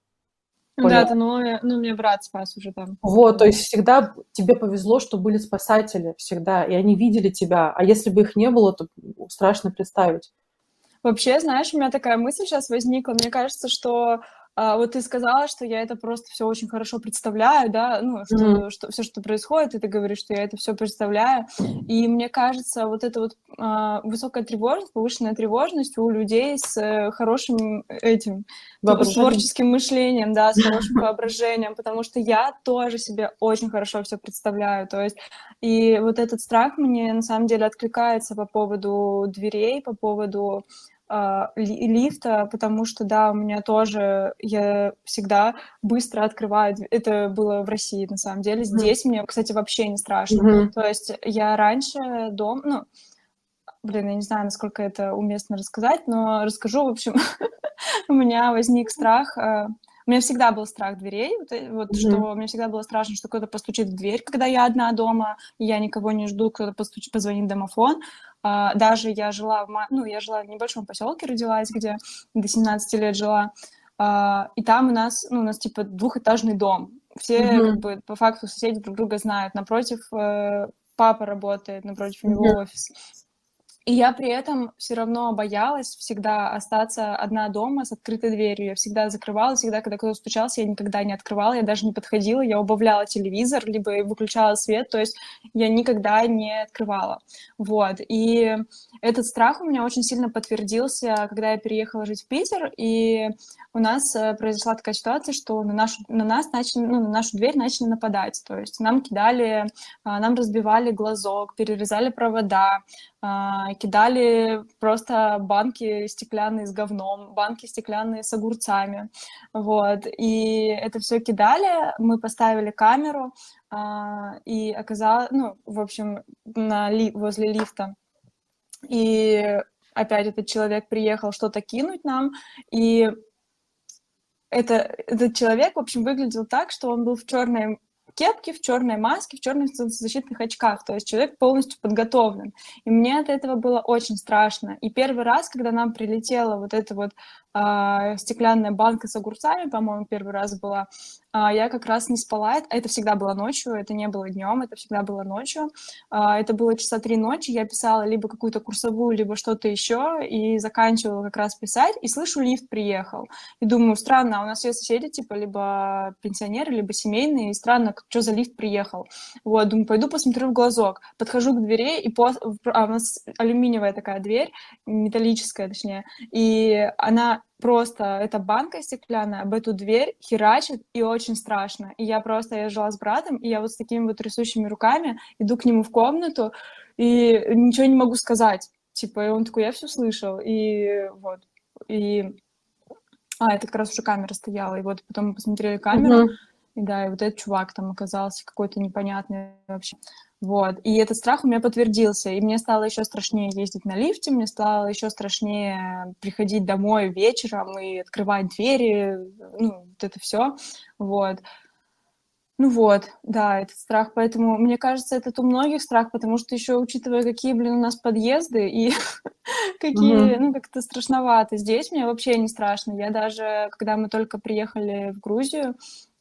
B: Понял? Да, тонуло, ну, мне брат спас уже там.
A: Вот, то есть всегда тебе повезло, что были спасатели всегда, и они видели тебя. А если бы их не было, то страшно представить.
B: Вообще, знаешь, у меня такая мысль сейчас возникла. Мне кажется, что а, вот ты сказала, что я это просто все очень хорошо представляю, да, ну, что, mm-hmm. что все, что происходит, и ты говоришь, что я это все представляю. И мне кажется, вот эта вот а, высокая тревожность, повышенная тревожность у людей с э, хорошим этим типа, с творческим мышлением, да, с хорошим воображением, потому что я тоже себе очень хорошо все представляю. То есть, и вот этот страх мне на самом деле откликается по поводу дверей, по поводу лифта, потому что, да, у меня тоже, я всегда быстро открываю, это было в России, на самом деле, здесь mm-hmm. мне, кстати, вообще не страшно, mm-hmm. то есть я раньше дом, ну, блин, я не знаю, насколько это уместно рассказать, но расскажу, в общем, у меня возник страх, а, у меня всегда был страх дверей, вот, mm-hmm. что мне всегда было страшно, что кто-то постучит в дверь, когда я одна дома, и я никого не жду, кто-то постучит, позвонит в домофон. А, даже я жила в, ну, я жила в небольшом поселке, родилась, где до 17 лет жила, а, и там у нас, ну, у нас типа двухэтажный дом. Все mm-hmm. как бы по факту соседи друг друга знают. Напротив э, папа работает, напротив него mm-hmm. офис. И я при этом все равно боялась всегда остаться одна дома с открытой дверью. Я всегда закрывала, всегда, когда кто-то стучался, я никогда не открывала, я даже не подходила, я убавляла телевизор, либо выключала свет, то есть я никогда не открывала. Вот. И этот страх у меня очень сильно подтвердился, когда я переехала жить в Питер, и у нас э, произошла такая ситуация, что на нашу, на нас начали, ну, на нашу дверь начали нападать. То есть нам кидали, а, нам разбивали глазок, перерезали провода, кидали просто банки стеклянные с говном, банки стеклянные с огурцами, вот, и это все кидали, мы поставили камеру, а, и оказалось, ну, в общем, на ли, возле лифта, и опять этот человек приехал что-то кинуть нам, и это, этот человек, в общем, выглядел так, что он был в черной кепке, в черной маске, в черных защитных очках. То есть человек полностью подготовлен. И мне от этого было очень страшно. И первый раз, когда нам прилетела вот эта вот э, стеклянная банка с огурцами, по-моему, первый раз была, а, я как раз не спала. Это всегда было ночью, это не было днем, это всегда было ночью. А, это было часа три ночи, я писала либо какую-то курсовую, либо что-то еще, и заканчивала как раз писать, и слышу, лифт приехал. И думаю, странно, а у нас все соседи, типа, либо пенсионеры, либо семейные, и странно, что за лифт приехал. Вот, думаю, пойду посмотрю в глазок. Подхожу к двери, и по... а у нас алюминиевая такая дверь, металлическая, точнее, и она просто эта банка стеклянная об эту дверь херачит, и очень страшно. И я просто, я жила с братом, и я вот с такими вот трясущими руками иду к нему в комнату, и ничего не могу сказать. Типа, и он такой, я все слышал, и вот. И... А, это как раз уже камера стояла, и вот потом мы посмотрели камеру, uh-huh. и да, и вот этот чувак там оказался какой-то непонятный вообще. Вот. И этот страх у меня подтвердился. И мне стало еще страшнее ездить на лифте, мне стало еще страшнее приходить домой вечером и открывать двери, ну, вот это все. Вот. Ну вот, да, этот страх. Поэтому, мне кажется, это у многих страх, потому что еще учитывая, какие, блин, у нас подъезды и какие, ну, как-то страшновато. Здесь мне вообще не страшно. Я даже, когда мы только приехали в Грузию,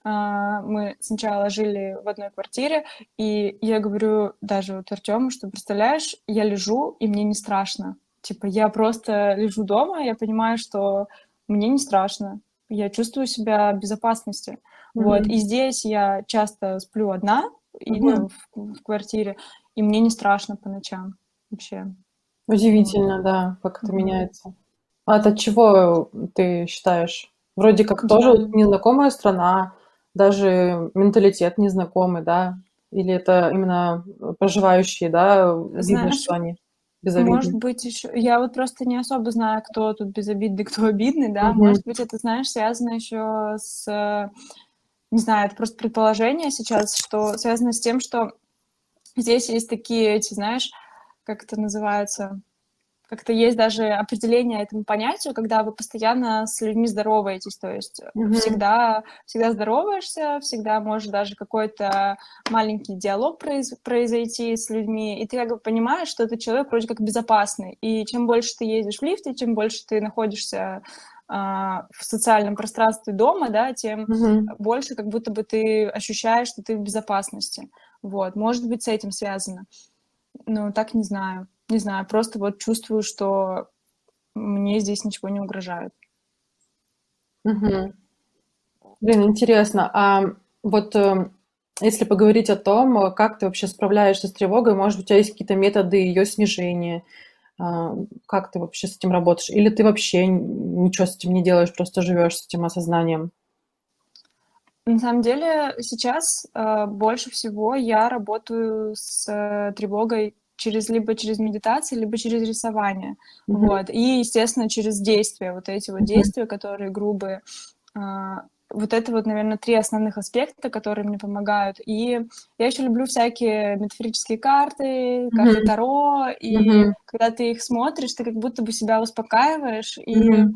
B: мы сначала жили в одной квартире, и я говорю даже вот Артему, что, представляешь, я лежу, и мне не страшно. Типа, я просто лежу дома, я понимаю, что мне не страшно, я чувствую себя в безопасности. Mm-hmm. Вот, и здесь я часто сплю одна, mm-hmm. ну, в, в квартире, и мне не страшно по ночам вообще.
A: Удивительно, mm-hmm. да, как это mm-hmm. меняется. А от чего ты считаешь? Вроде как тоже незнакомая страна, даже менталитет незнакомый, да? Или это именно проживающие, да, Знаешь, видно, что они безобидны?
B: Может быть, еще... Я вот просто не особо знаю, кто тут безобидный, кто обидный, да? Угу. Может быть, это, знаешь, связано еще с... Не знаю, это просто предположение сейчас, что связано с тем, что здесь есть такие эти, знаешь, как это называется, как-то есть даже определение этому понятию, когда вы постоянно с людьми здороваетесь, то есть mm-hmm. всегда, всегда здороваешься, всегда может даже какой-то маленький диалог произ- произойти с людьми, и ты как бы понимаешь, что этот человек вроде как безопасный, и чем больше ты ездишь в лифте, чем больше ты находишься а, в социальном пространстве дома, да, тем mm-hmm. больше как будто бы ты ощущаешь, что ты в безопасности. Вот, может быть, с этим связано. Но так не знаю не знаю, просто вот чувствую, что мне здесь ничего не угрожает.
A: Угу. Блин, интересно. А вот э, если поговорить о том, как ты вообще справляешься с тревогой, может, у тебя есть какие-то методы ее снижения, а, как ты вообще с этим работаешь? Или ты вообще ничего с этим не делаешь, просто живешь с этим осознанием?
B: На самом деле сейчас э, больше всего я работаю с э, тревогой через либо через медитацию, либо через рисование, mm-hmm. вот, и, естественно, через действия, вот эти вот действия, которые грубые, а, вот это вот, наверное, три основных аспекта, которые мне помогают. И я еще люблю всякие метафорические карты, карты mm-hmm. Таро, и mm-hmm. когда ты их смотришь, ты как будто бы себя успокаиваешь, и mm-hmm.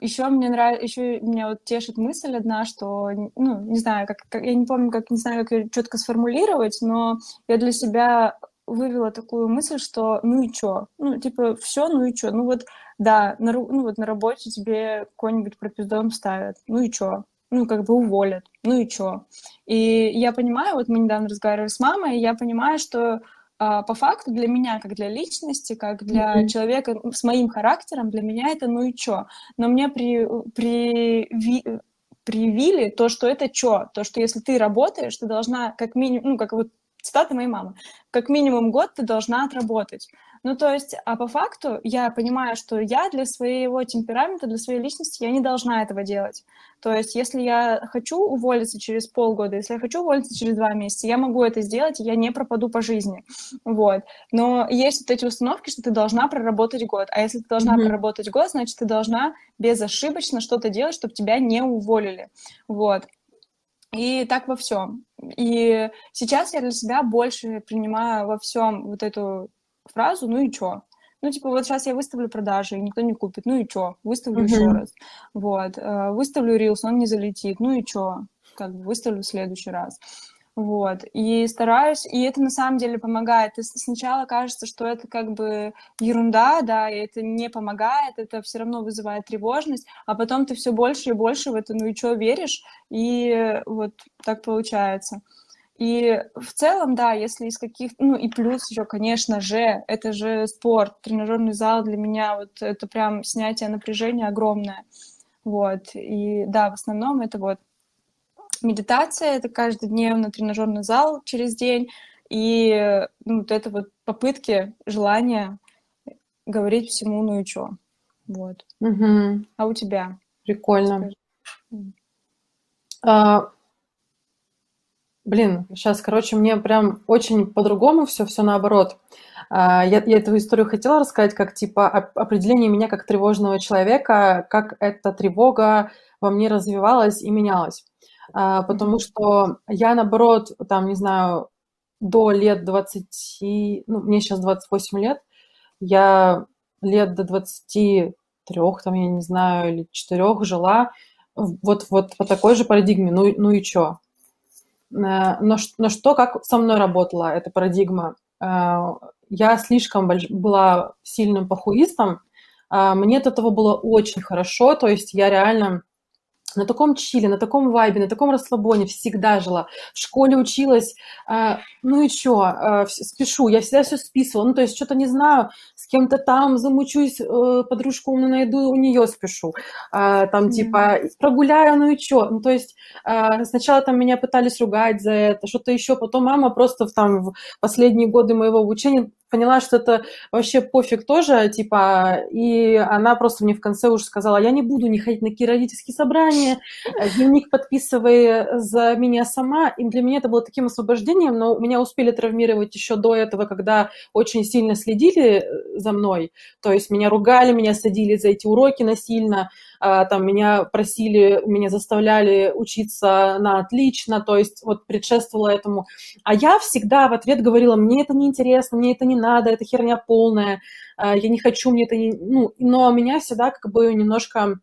B: Еще мне нравится, еще меня вот тешит мысль одна, что, ну, не знаю, как, как я не помню, как не знаю, как ее четко сформулировать, но я для себя вывела такую мысль, что ну и чё? Ну, типа, все, ну и чё? Ну вот, да, на, ну вот на работе тебе какой-нибудь пропиздон ставят, ну и чё? Ну, как бы уволят, ну и чё? И я понимаю, вот мы недавно разговаривали с мамой, и я понимаю, что а, по факту для меня, как для личности, как для mm-hmm. человека с моим характером, для меня это ну и чё. Но мне при, при, привили то, что это чё, то, что если ты работаешь, ты должна как минимум, ну, как вот цитата моей мамы, как минимум год ты должна отработать. Ну, то есть, а по факту я понимаю, что я для своего темперамента, для своей личности, я не должна этого делать. То есть, если я хочу уволиться через полгода, если я хочу уволиться через два месяца, я могу это сделать, и я не пропаду по жизни. Вот. Но есть вот эти установки, что ты должна проработать год. А если ты должна mm-hmm. проработать год, значит, ты должна безошибочно что-то делать, чтобы тебя не уволили. Вот. И так во всем. И сейчас я для себя больше принимаю во всем вот эту фразу «ну и чё?». ну, типа, вот сейчас я выставлю продажи, и никто не купит, ну и чё, выставлю mm-hmm. еще раз, вот, э, выставлю рилс, он не залетит, ну и чё, как бы выставлю в следующий раз. Вот, и стараюсь, и это на самом деле помогает. И сначала кажется, что это как бы ерунда, да, и это не помогает, это все равно вызывает тревожность, а потом ты все больше и больше в это, ну и что, веришь, и вот так получается. И в целом, да, если из каких... Ну и плюс еще, конечно же, это же спорт, тренажерный зал для меня, вот это прям снятие напряжения огромное. Вот, и да, в основном это вот медитация, это каждодневно тренажерный зал через день, и ну, вот это вот попытки, желание говорить всему, ну и чё. Вот. Угу. А у тебя?
A: Прикольно. А, блин, сейчас, короче, мне прям очень по-другому все, все наоборот. А, я, я эту историю хотела рассказать, как типа определение меня как тревожного человека, как эта тревога во мне развивалась и менялась. А, потому что я, наоборот, там, не знаю, до лет 20, ну, мне сейчас 28 лет, я лет до 23, там, я не знаю, или 4 жила вот, вот по такой же парадигме, ну, ну и чё? Э, но, но что, как со мной работала эта парадигма? Э, я слишком больш... была сильным похуистом, а мне от этого было очень хорошо, то есть я реально на таком чиле, на таком вайбе, на таком расслабоне всегда жила. В школе училась, э, ну и чё, э, спешу, я всегда все списывала. Ну, то есть что-то не знаю, с кем-то там замучусь, э, подружку найду, у нее спешу. Э, там типа прогуляю, ну и чё. Ну, то есть э, сначала там меня пытались ругать за это, что-то еще, потом мама просто в, там в последние годы моего обучения поняла, что это вообще пофиг тоже, типа, и она просто мне в конце уже сказала, я не буду не ходить на какие родительские собрания, дневник подписывай за меня сама, и для меня это было таким освобождением, но меня успели травмировать еще до этого, когда очень сильно следили э, за мной, то есть меня ругали, меня садили за эти уроки насильно, там меня просили, меня заставляли учиться на отлично, то есть вот предшествовало этому. А я всегда в ответ говорила, мне это не интересно, мне это не надо, это херня полная, а, я не хочу, мне это не... Ну, но меня всегда как бы немножко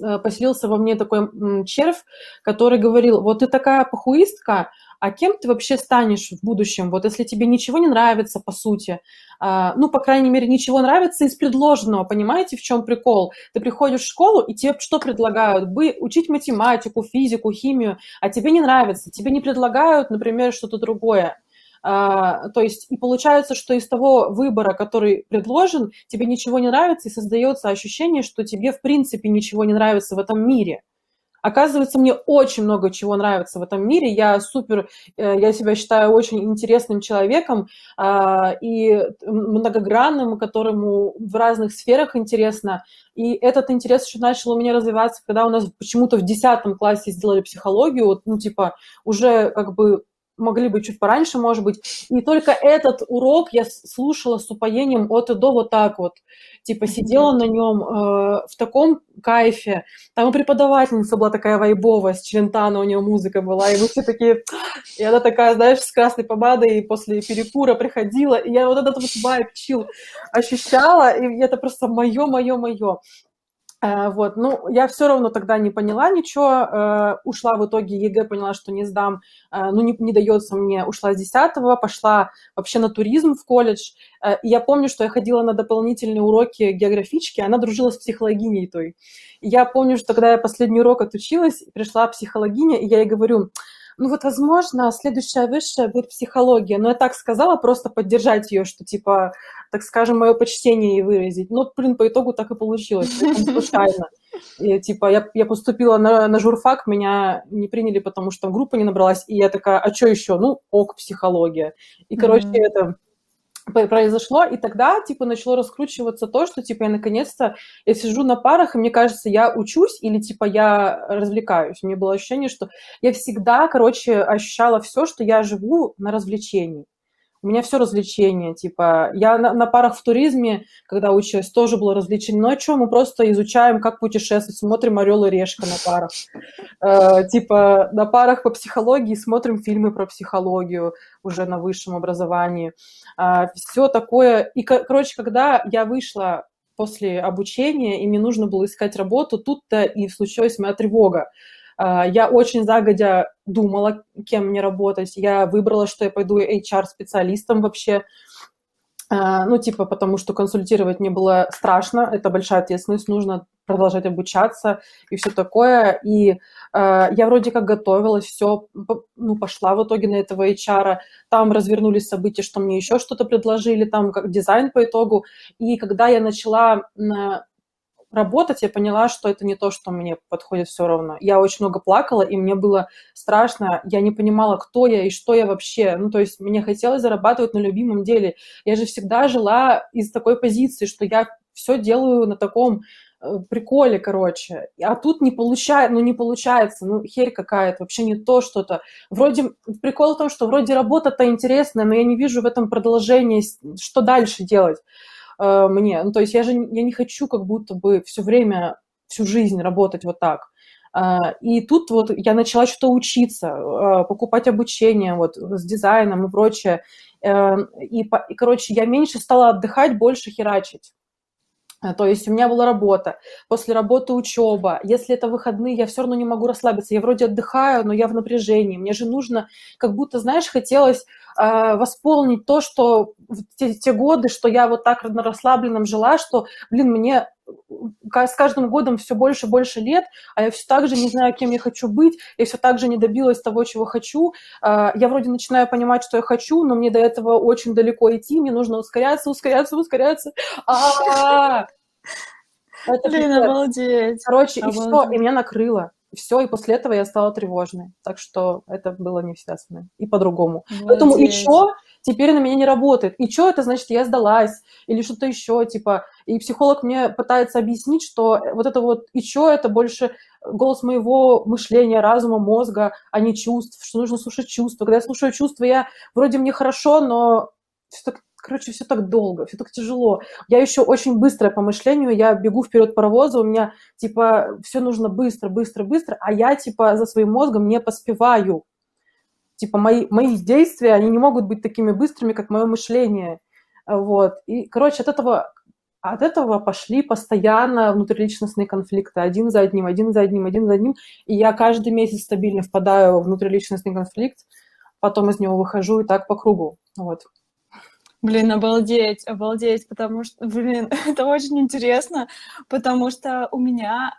A: э, поселился во мне такой червь, который говорил, вот ты такая похуистка, а кем ты вообще станешь в будущем? Вот если тебе ничего не нравится, по сути, а, ну, по крайней мере, ничего нравится из предложенного, понимаете, в чем прикол? Ты приходишь в школу, и тебе что предлагают? Бы учить математику, физику, химию, а тебе не нравится, тебе не предлагают, например, что-то другое. Uh, то есть и получается, что из того выбора, который предложен, тебе ничего не нравится, и создается ощущение, что тебе в принципе ничего не нравится в этом мире. Оказывается, мне очень много чего нравится в этом мире. Я супер, э, я себя считаю очень интересным человеком а, и многогранным, которому в разных сферах интересно. И этот интерес еще начал у меня развиваться, когда у нас почему-то в 10 классе сделали психологию, ну, типа, уже как бы могли бы чуть пораньше, может быть. И только этот урок я слушала с упоением от и до вот так вот. Типа сидела на нем э, в таком кайфе. Там и преподавательница была такая вайбовая, с Челентано у нее музыка была. И мы все такие... И она такая, знаешь, с красной помадой после перекура приходила. И я вот этот вот vibe, chill ощущала. И это просто мое, мое, мое. Э, вот, ну, я все равно тогда не поняла ничего, э, ушла в итоге ЕГЭ, поняла, что не сдам, э, ну, не, не дается мне, ушла с 10 пошла вообще на туризм в колледж, и я помню, что я ходила на дополнительные уроки географички, она дружила с психологиней той. И я помню, что когда я последний урок отучилась, пришла психологиня, и я ей говорю, ну вот, возможно, следующая высшая будет психология. Но я так сказала, просто поддержать ее, что, типа, так скажем, мое почтение ей выразить. Ну, блин, по итогу так и получилось, случайно. И, типа, я, я поступила на, на журфак, меня не приняли, потому что там группа не набралась, и я такая, а что еще? Ну, ок, психология. И, короче, mm-hmm. это произошло, и тогда, типа, начало раскручиваться то, что, типа, я наконец-то, я сижу на парах, и мне кажется, я учусь или, типа, я развлекаюсь. У меня было ощущение, что я всегда, короче, ощущала все, что я живу на развлечении. У меня все развлечения, типа, я на, на парах в туризме, когда училась, тоже было развлечение, но что, мы просто изучаем, как путешествовать, смотрим «Орел и решка» на парах, э, типа, на парах по психологии смотрим фильмы про психологию уже на высшем образовании, э, все такое, и, короче, когда я вышла после обучения, и мне нужно было искать работу, тут-то и случилась моя тревога, а, я очень загодя думала, кем мне работать. Я выбрала, что я пойду HR-специалистом вообще. А, ну, типа, потому что консультировать мне было страшно, это большая ответственность, нужно продолжать обучаться и все такое. И э, я вроде как готовилась, все, ну, пошла в итоге на этого HR. Там развернулись события, что мне еще что-то предложили, там как дизайн по итогу. И когда я начала работать, я поняла, что это не то, что мне подходит все равно. Я очень много плакала, и мне было страшно. Я не понимала, кто я и что я вообще. Ну, то есть мне хотелось зарабатывать на любимом деле. Я же всегда жила из такой позиции, что я все делаю на таком э, приколе, короче. А тут не получается, ну не получается, ну херь какая-то, вообще не то что-то. Вроде, прикол в том, что вроде работа-то интересная, но я не вижу в этом продолжения, что дальше делать. Э, мне. Ну, то есть я же я не хочу как будто бы все время, всю жизнь работать вот так. Uh, и тут вот я начала что-то учиться, uh, покупать обучение вот с дизайном и прочее. Uh, и, и, короче, я меньше стала отдыхать, больше херачить. То есть у меня была работа, после работы учеба. Если это выходные, я все равно не могу расслабиться. Я вроде отдыхаю, но я в напряжении. Мне же нужно, как будто, знаешь, хотелось э, восполнить то, что в те, те годы, что я вот так на расслабленном жила, что, блин, мне с каждым годом все больше и больше лет, а я все так же не знаю, кем я хочу быть, я все так же не добилась того, чего хочу. Э, я вроде начинаю понимать, что я хочу, но мне до этого очень далеко идти, мне нужно ускоряться, ускоряться, ускоряться. А-а-а!
B: Это Блин, обалдеть.
A: Короче, обалдеть. и все, и меня накрыло. Все, и после этого я стала тревожной. Так что это было не всегда со мной. И по-другому. Поэтому что теперь на меня не работает. И что это значит, я сдалась или что-то еще, типа. И психолог мне пытается объяснить, что вот это вот и что это больше голос моего мышления, разума, мозга, а не чувств, что нужно слушать чувства. Когда я слушаю чувства, я вроде мне хорошо, но все так короче, все так долго, все так тяжело. Я еще очень быстрая по мышлению, я бегу вперед паровоза, у меня, типа, все нужно быстро, быстро, быстро, а я, типа, за своим мозгом не поспеваю. Типа, мои, мои действия, они не могут быть такими быстрыми, как мое мышление. Вот. И, короче, от этого от этого пошли постоянно внутриличностные конфликты, один за одним, один за одним, один за одним. И я каждый месяц стабильно впадаю в внутриличностный конфликт, потом из него выхожу и так по кругу. Вот.
B: Блин, обалдеть, обалдеть, потому что, блин, это очень интересно, потому что у меня,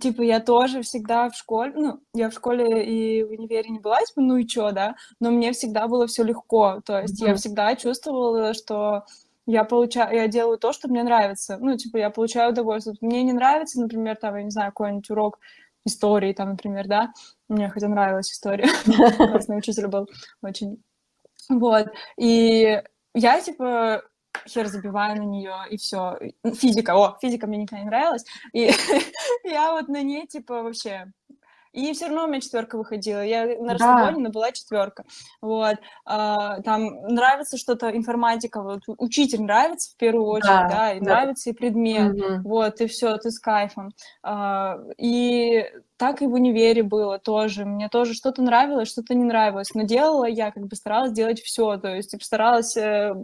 B: типа, я тоже всегда в школе, ну, я в школе и в универе не была, типа, ну и чё, да, но мне всегда было все легко, то есть mm-hmm. я всегда чувствовала, что я получаю, я делаю то, что мне нравится, ну, типа, я получаю удовольствие. Мне не нравится, например, там, я не знаю, какой-нибудь урок истории, там, например, да, мне хотя нравилась история, классный учитель был, очень вот. И я, типа, хер забиваю на нее, и все. Физика, о, физика мне никогда не нравилась. И я вот на ней, типа, вообще и все равно у меня четверка выходила. Я на расслабоне, да. но была четверка. Вот. А, там нравится что-то, информатика, вот учитель нравится в первую очередь, да, да и да. нравится и предмет. Угу. Вот, и все, ты с кайфом. А, и так и в универе было тоже. Мне тоже что-то нравилось, что-то не нравилось. Но делала я, как бы старалась делать все. То есть типа, старалась э,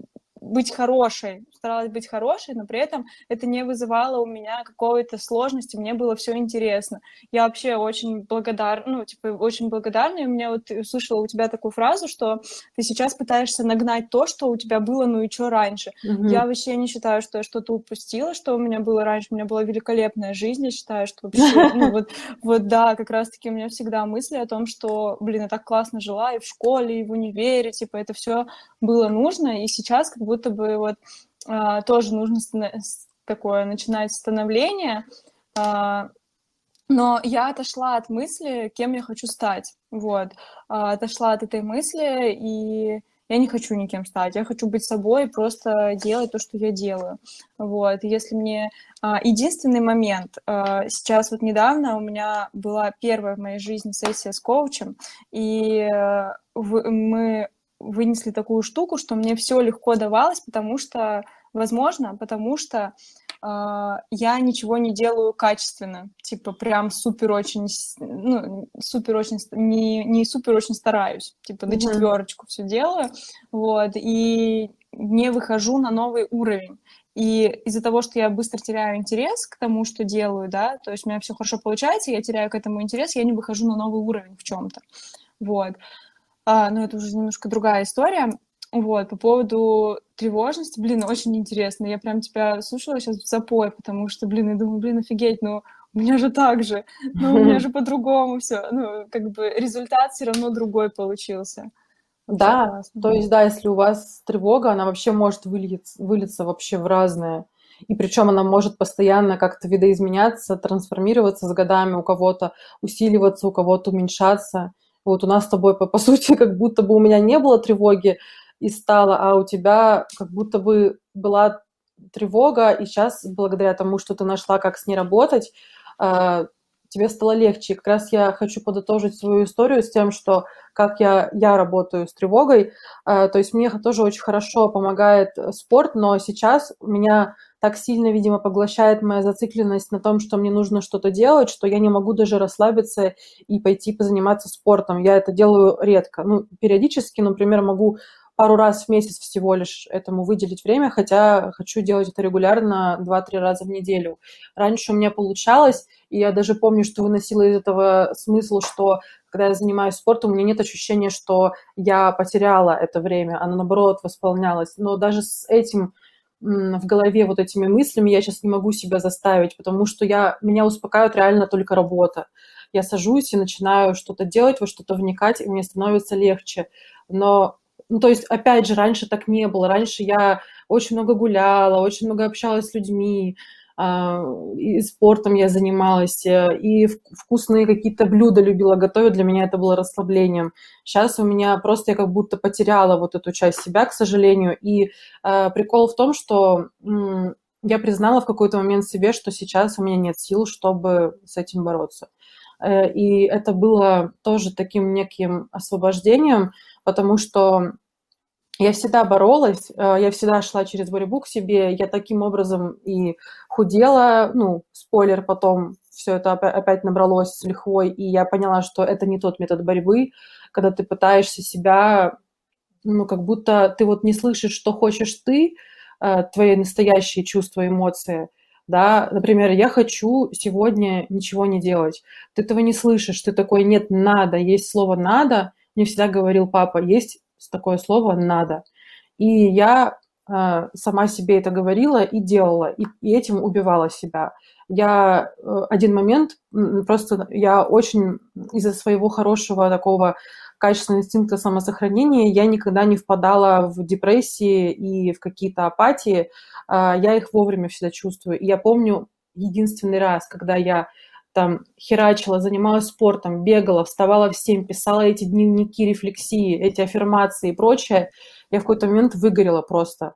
B: быть хорошей, старалась быть хорошей, но при этом это не вызывало у меня какой-то сложности, мне было все интересно. Я вообще очень благодарна, ну, типа, очень благодарна, и у меня вот услышала у тебя такую фразу, что ты сейчас пытаешься нагнать то, что у тебя было, ну и что раньше. Mm-hmm. Я вообще не считаю, что я что-то упустила, что у меня было раньше, у меня была великолепная жизнь, я считаю, что вообще, ну, вот, вот, да, как раз-таки у меня всегда мысли о том, что, блин, я так классно жила и в школе, и в универе, типа, это все было нужно, и сейчас как будто бы вот а, тоже нужно такое начинать становление, а, но я отошла от мысли, кем я хочу стать, вот, а, отошла от этой мысли, и я не хочу никем стать, я хочу быть собой и просто делать то, что я делаю, вот, если мне... Единственный момент, сейчас вот недавно у меня была первая в моей жизни сессия с коучем, и мы вынесли такую штуку, что мне все легко давалось, потому что, возможно, потому что э, я ничего не делаю качественно, типа прям супер очень, ну, супер очень, не, не супер очень стараюсь, типа на четверочку все делаю, вот, и не выхожу на новый уровень. И из-за того, что я быстро теряю интерес к тому, что делаю, да, то есть у меня все хорошо получается, я теряю к этому интерес, я не выхожу на новый уровень в чем-то. Вот. А, но это уже немножко другая история. Вот, по поводу тревожности, блин, очень интересно. Я прям тебя слушала сейчас в запой, потому что, блин, я думаю, блин, офигеть, ну, у меня же так же, ну, у меня же по-другому все. Ну, как бы результат все равно другой получился.
A: Да, классно. то есть, да, если у вас тревога, она вообще может вылиться, вылиться вообще в разное. И причем она может постоянно как-то видоизменяться, трансформироваться с годами, у кого-то усиливаться, у кого-то уменьшаться. Вот у нас с тобой, по, по сути, как будто бы у меня не было тревоги и стало, а у тебя как будто бы была тревога, и сейчас, благодаря тому, что ты нашла, как с ней работать, а, тебе стало легче. И как раз я хочу подытожить свою историю с тем, что как я, я работаю с тревогой. А, то есть мне тоже очень хорошо помогает спорт, но сейчас меня так сильно, видимо, поглощает моя зацикленность на том, что мне нужно что-то делать, что я не могу даже расслабиться и пойти позаниматься спортом. Я это делаю редко. Ну, периодически, например, могу пару раз в месяц всего лишь этому выделить время, хотя хочу делать это регулярно 2-3 раза в неделю. Раньше у меня получалось, и я даже помню, что выносила из этого смысл, что когда я занимаюсь спортом, у меня нет ощущения, что я потеряла это время, оно наоборот восполнялось. Но даже с этим в голове вот этими мыслями я сейчас не могу себя заставить, потому что я, меня успокаивает реально только работа. Я сажусь и начинаю что-то делать, во что-то вникать, и мне становится легче. Но ну, то есть, опять же, раньше так не было. Раньше я очень много гуляла, очень много общалась с людьми, а, и спортом я занималась, э, и вкусные какие-то блюда любила готовить, для меня это было расслаблением. Сейчас у меня просто я как будто потеряла вот эту часть себя, к сожалению, и э, прикол в том, что я признала в какой-то момент себе, что сейчас у меня нет сил, чтобы с этим бороться. Э, и это было тоже таким неким освобождением, потому что я всегда боролась, э, я всегда шла через борьбу к себе, я таким образом и худела, ну, спойлер, потом все это опять набралось с лихвой, и я поняла, что это не тот метод борьбы, когда ты пытаешься себя, ну, как будто ты вот не слышишь, что хочешь ты, э, твои настоящие чувства, эмоции, да, например, я хочу сегодня ничего не делать, ты этого не слышишь, ты такой, нет, надо, есть слово «надо», мне всегда говорил папа, есть такое слово «надо». И я э, сама себе это говорила и делала, и, и этим убивала себя. Я э, один момент, просто я очень из-за своего хорошего такого качественного инстинкта самосохранения, я никогда не впадала в депрессии и в какие-то апатии, э, я их вовремя всегда чувствую. И я помню единственный раз, когда я там херачила, занималась спортом, бегала, вставала в 7, писала эти дневники, рефлексии, эти аффирмации и прочее, я в какой-то момент выгорела просто.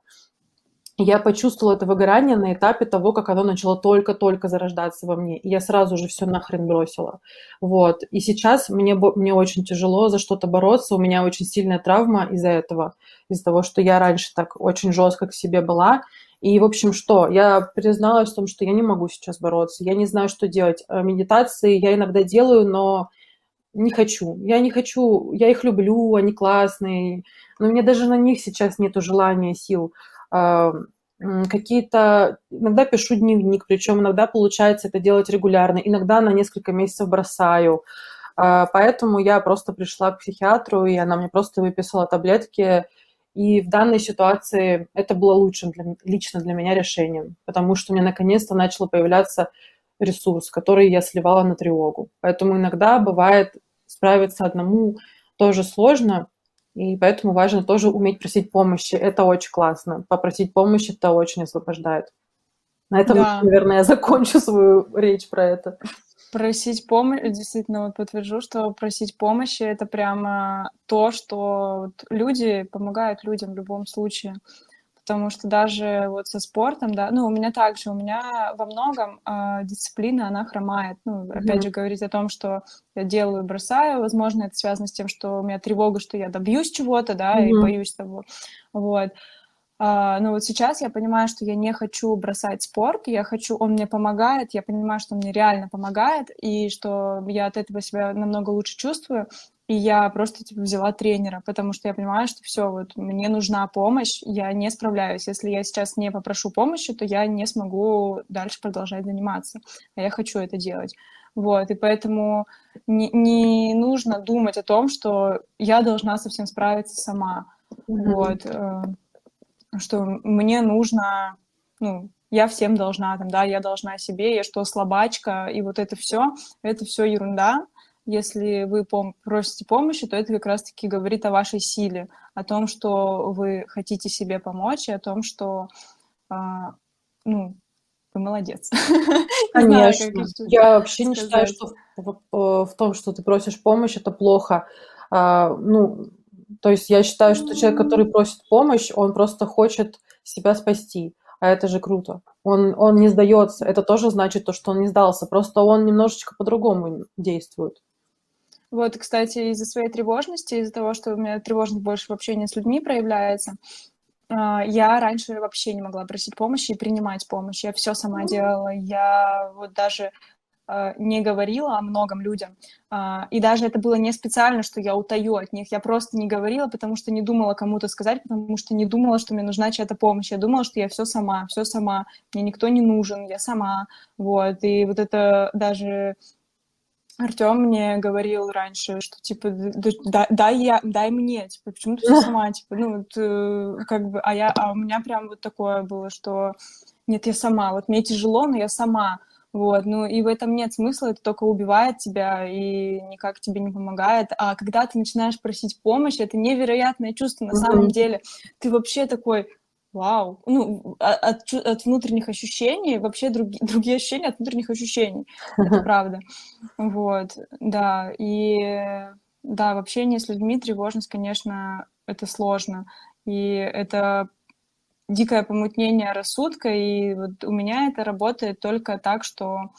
A: Я почувствовала это выгорание на этапе того, как оно начало только-только зарождаться во мне. И я сразу же все нахрен бросила. Вот. И сейчас мне, мне очень тяжело за что-то бороться. У меня очень сильная травма из-за этого. Из-за того, что я раньше так очень жестко к себе была. И, в общем, что? Я призналась в том, что я не могу сейчас бороться, я не знаю, что делать. Э, медитации я иногда делаю, но не хочу. Я не хочу, я их люблю, они классные, но у меня даже на них сейчас нет желания, сил. А, какие-то... Иногда пишу дневник, причем иногда получается это делать регулярно, иногда на несколько месяцев бросаю. А, поэтому я просто пришла к психиатру, и она мне просто выписала таблетки, и в данной ситуации это было лучшим для, лично для меня решением, потому что у меня наконец-то начал появляться ресурс, который я сливала на тревогу. Поэтому иногда бывает справиться одному тоже сложно, и поэтому важно тоже уметь просить помощи. Это очень классно. Попросить помощи это очень освобождает. На этом, да. наверное, я закончу свою речь про это.
B: Просить помощи, действительно, вот подтвержу, что просить помощи это прямо то, что люди помогают людям в любом случае. потому что даже вот со спортом, да, ну, у меня также, у меня во многом э, дисциплина, она хромает. Ну, mm-hmm. опять же, говорить о том, что я делаю, бросаю, возможно, это связано с тем, что у меня тревога, что я добьюсь чего-то, да, mm-hmm. и боюсь того. Вот. Uh, но вот сейчас я понимаю, что я не хочу бросать спорт, я хочу, он мне помогает, я понимаю, что он мне реально помогает, и что я от этого себя намного лучше чувствую, и я просто типа взяла тренера, потому что я понимаю, что все, вот мне нужна помощь, я не справляюсь. Если я сейчас не попрошу помощи, то я не смогу дальше продолжать заниматься. А я хочу это делать. Вот, и поэтому не, не нужно думать о том, что я должна совсем справиться сама. Mm-hmm. Вот, э, что мне нужно, ну, я всем должна, там, да, я должна себе, я что, слабачка, и вот это все, это все ерунда если вы пом- просите помощи, то это как раз-таки говорит о вашей силе, о том, что вы хотите себе помочь, и о том, что, а, ну, вы молодец.
A: Конечно. Я вообще не считаю, что в том, что ты просишь помощь, это плохо. А, ну, то есть я считаю, что человек, который просит помощь, он просто хочет себя спасти. А это же круто. Он, он не сдается. Это тоже значит то, что он не сдался. Просто он немножечко по-другому действует.
B: Вот, кстати, из-за своей тревожности, из-за того, что у меня тревожность больше в общении с людьми проявляется, а, я раньше вообще не могла просить помощи и принимать помощь. Я все сама делала. Я вот даже не говорила о многом людям. А, и даже это было не специально, что я утаю от них. Я просто не говорила, потому что не думала кому-то сказать, потому что не думала, что мне нужна чья-то помощь. Я думала, что я все сама, все сама. Мне никто не нужен, я сама. Вот. И вот это даже Артем мне говорил раньше, что типа дай, дай я, дай мне, типа почему ты сама, типа ну вот э, как бы, а я, а у меня прям вот такое было, что нет, я сама, вот мне тяжело, но я сама, вот, ну и в этом нет смысла, это только убивает тебя и никак тебе не помогает. А когда ты начинаешь просить помощи, это невероятное чувство на самом деле. Ты вообще такой, Вау. Ну, а, от, от внутренних ощущений, вообще други, другие ощущения от внутренних ощущений. Это правда. Вот, да. И да, в общении с людьми тревожность, конечно, это сложно. И это дикое помутнение рассудка, и вот у меня это работает только так, что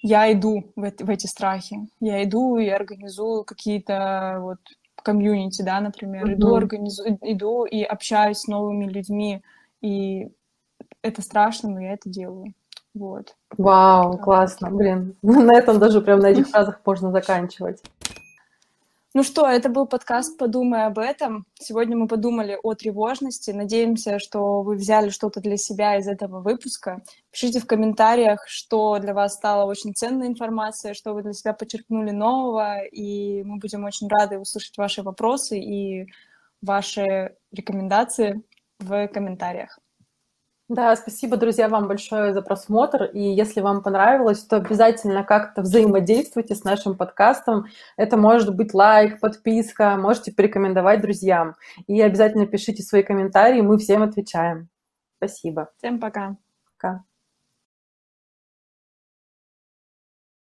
B: я иду в, в эти страхи. Я иду и организую какие-то вот комьюнити, да, например, mm-hmm. иду, организу... иду и общаюсь с новыми людьми, и это страшно, но я это делаю. Вот.
A: Вау, классно, блин. На этом даже прям на этих фразах можно заканчивать.
B: Ну что, это был подкаст «Подумай об этом». Сегодня мы подумали о тревожности. Надеемся, что вы взяли что-то для себя из этого выпуска. Пишите в комментариях, что для вас стала очень ценная информация, что вы для себя подчеркнули нового, и мы будем очень рады услышать ваши вопросы и ваши рекомендации в комментариях.
A: Да, спасибо, друзья, вам большое за просмотр. И если вам понравилось, то обязательно как-то взаимодействуйте с нашим подкастом. Это может быть лайк, подписка, можете порекомендовать друзьям. И обязательно пишите свои комментарии, мы всем отвечаем. Спасибо.
B: Всем пока.
A: Пока.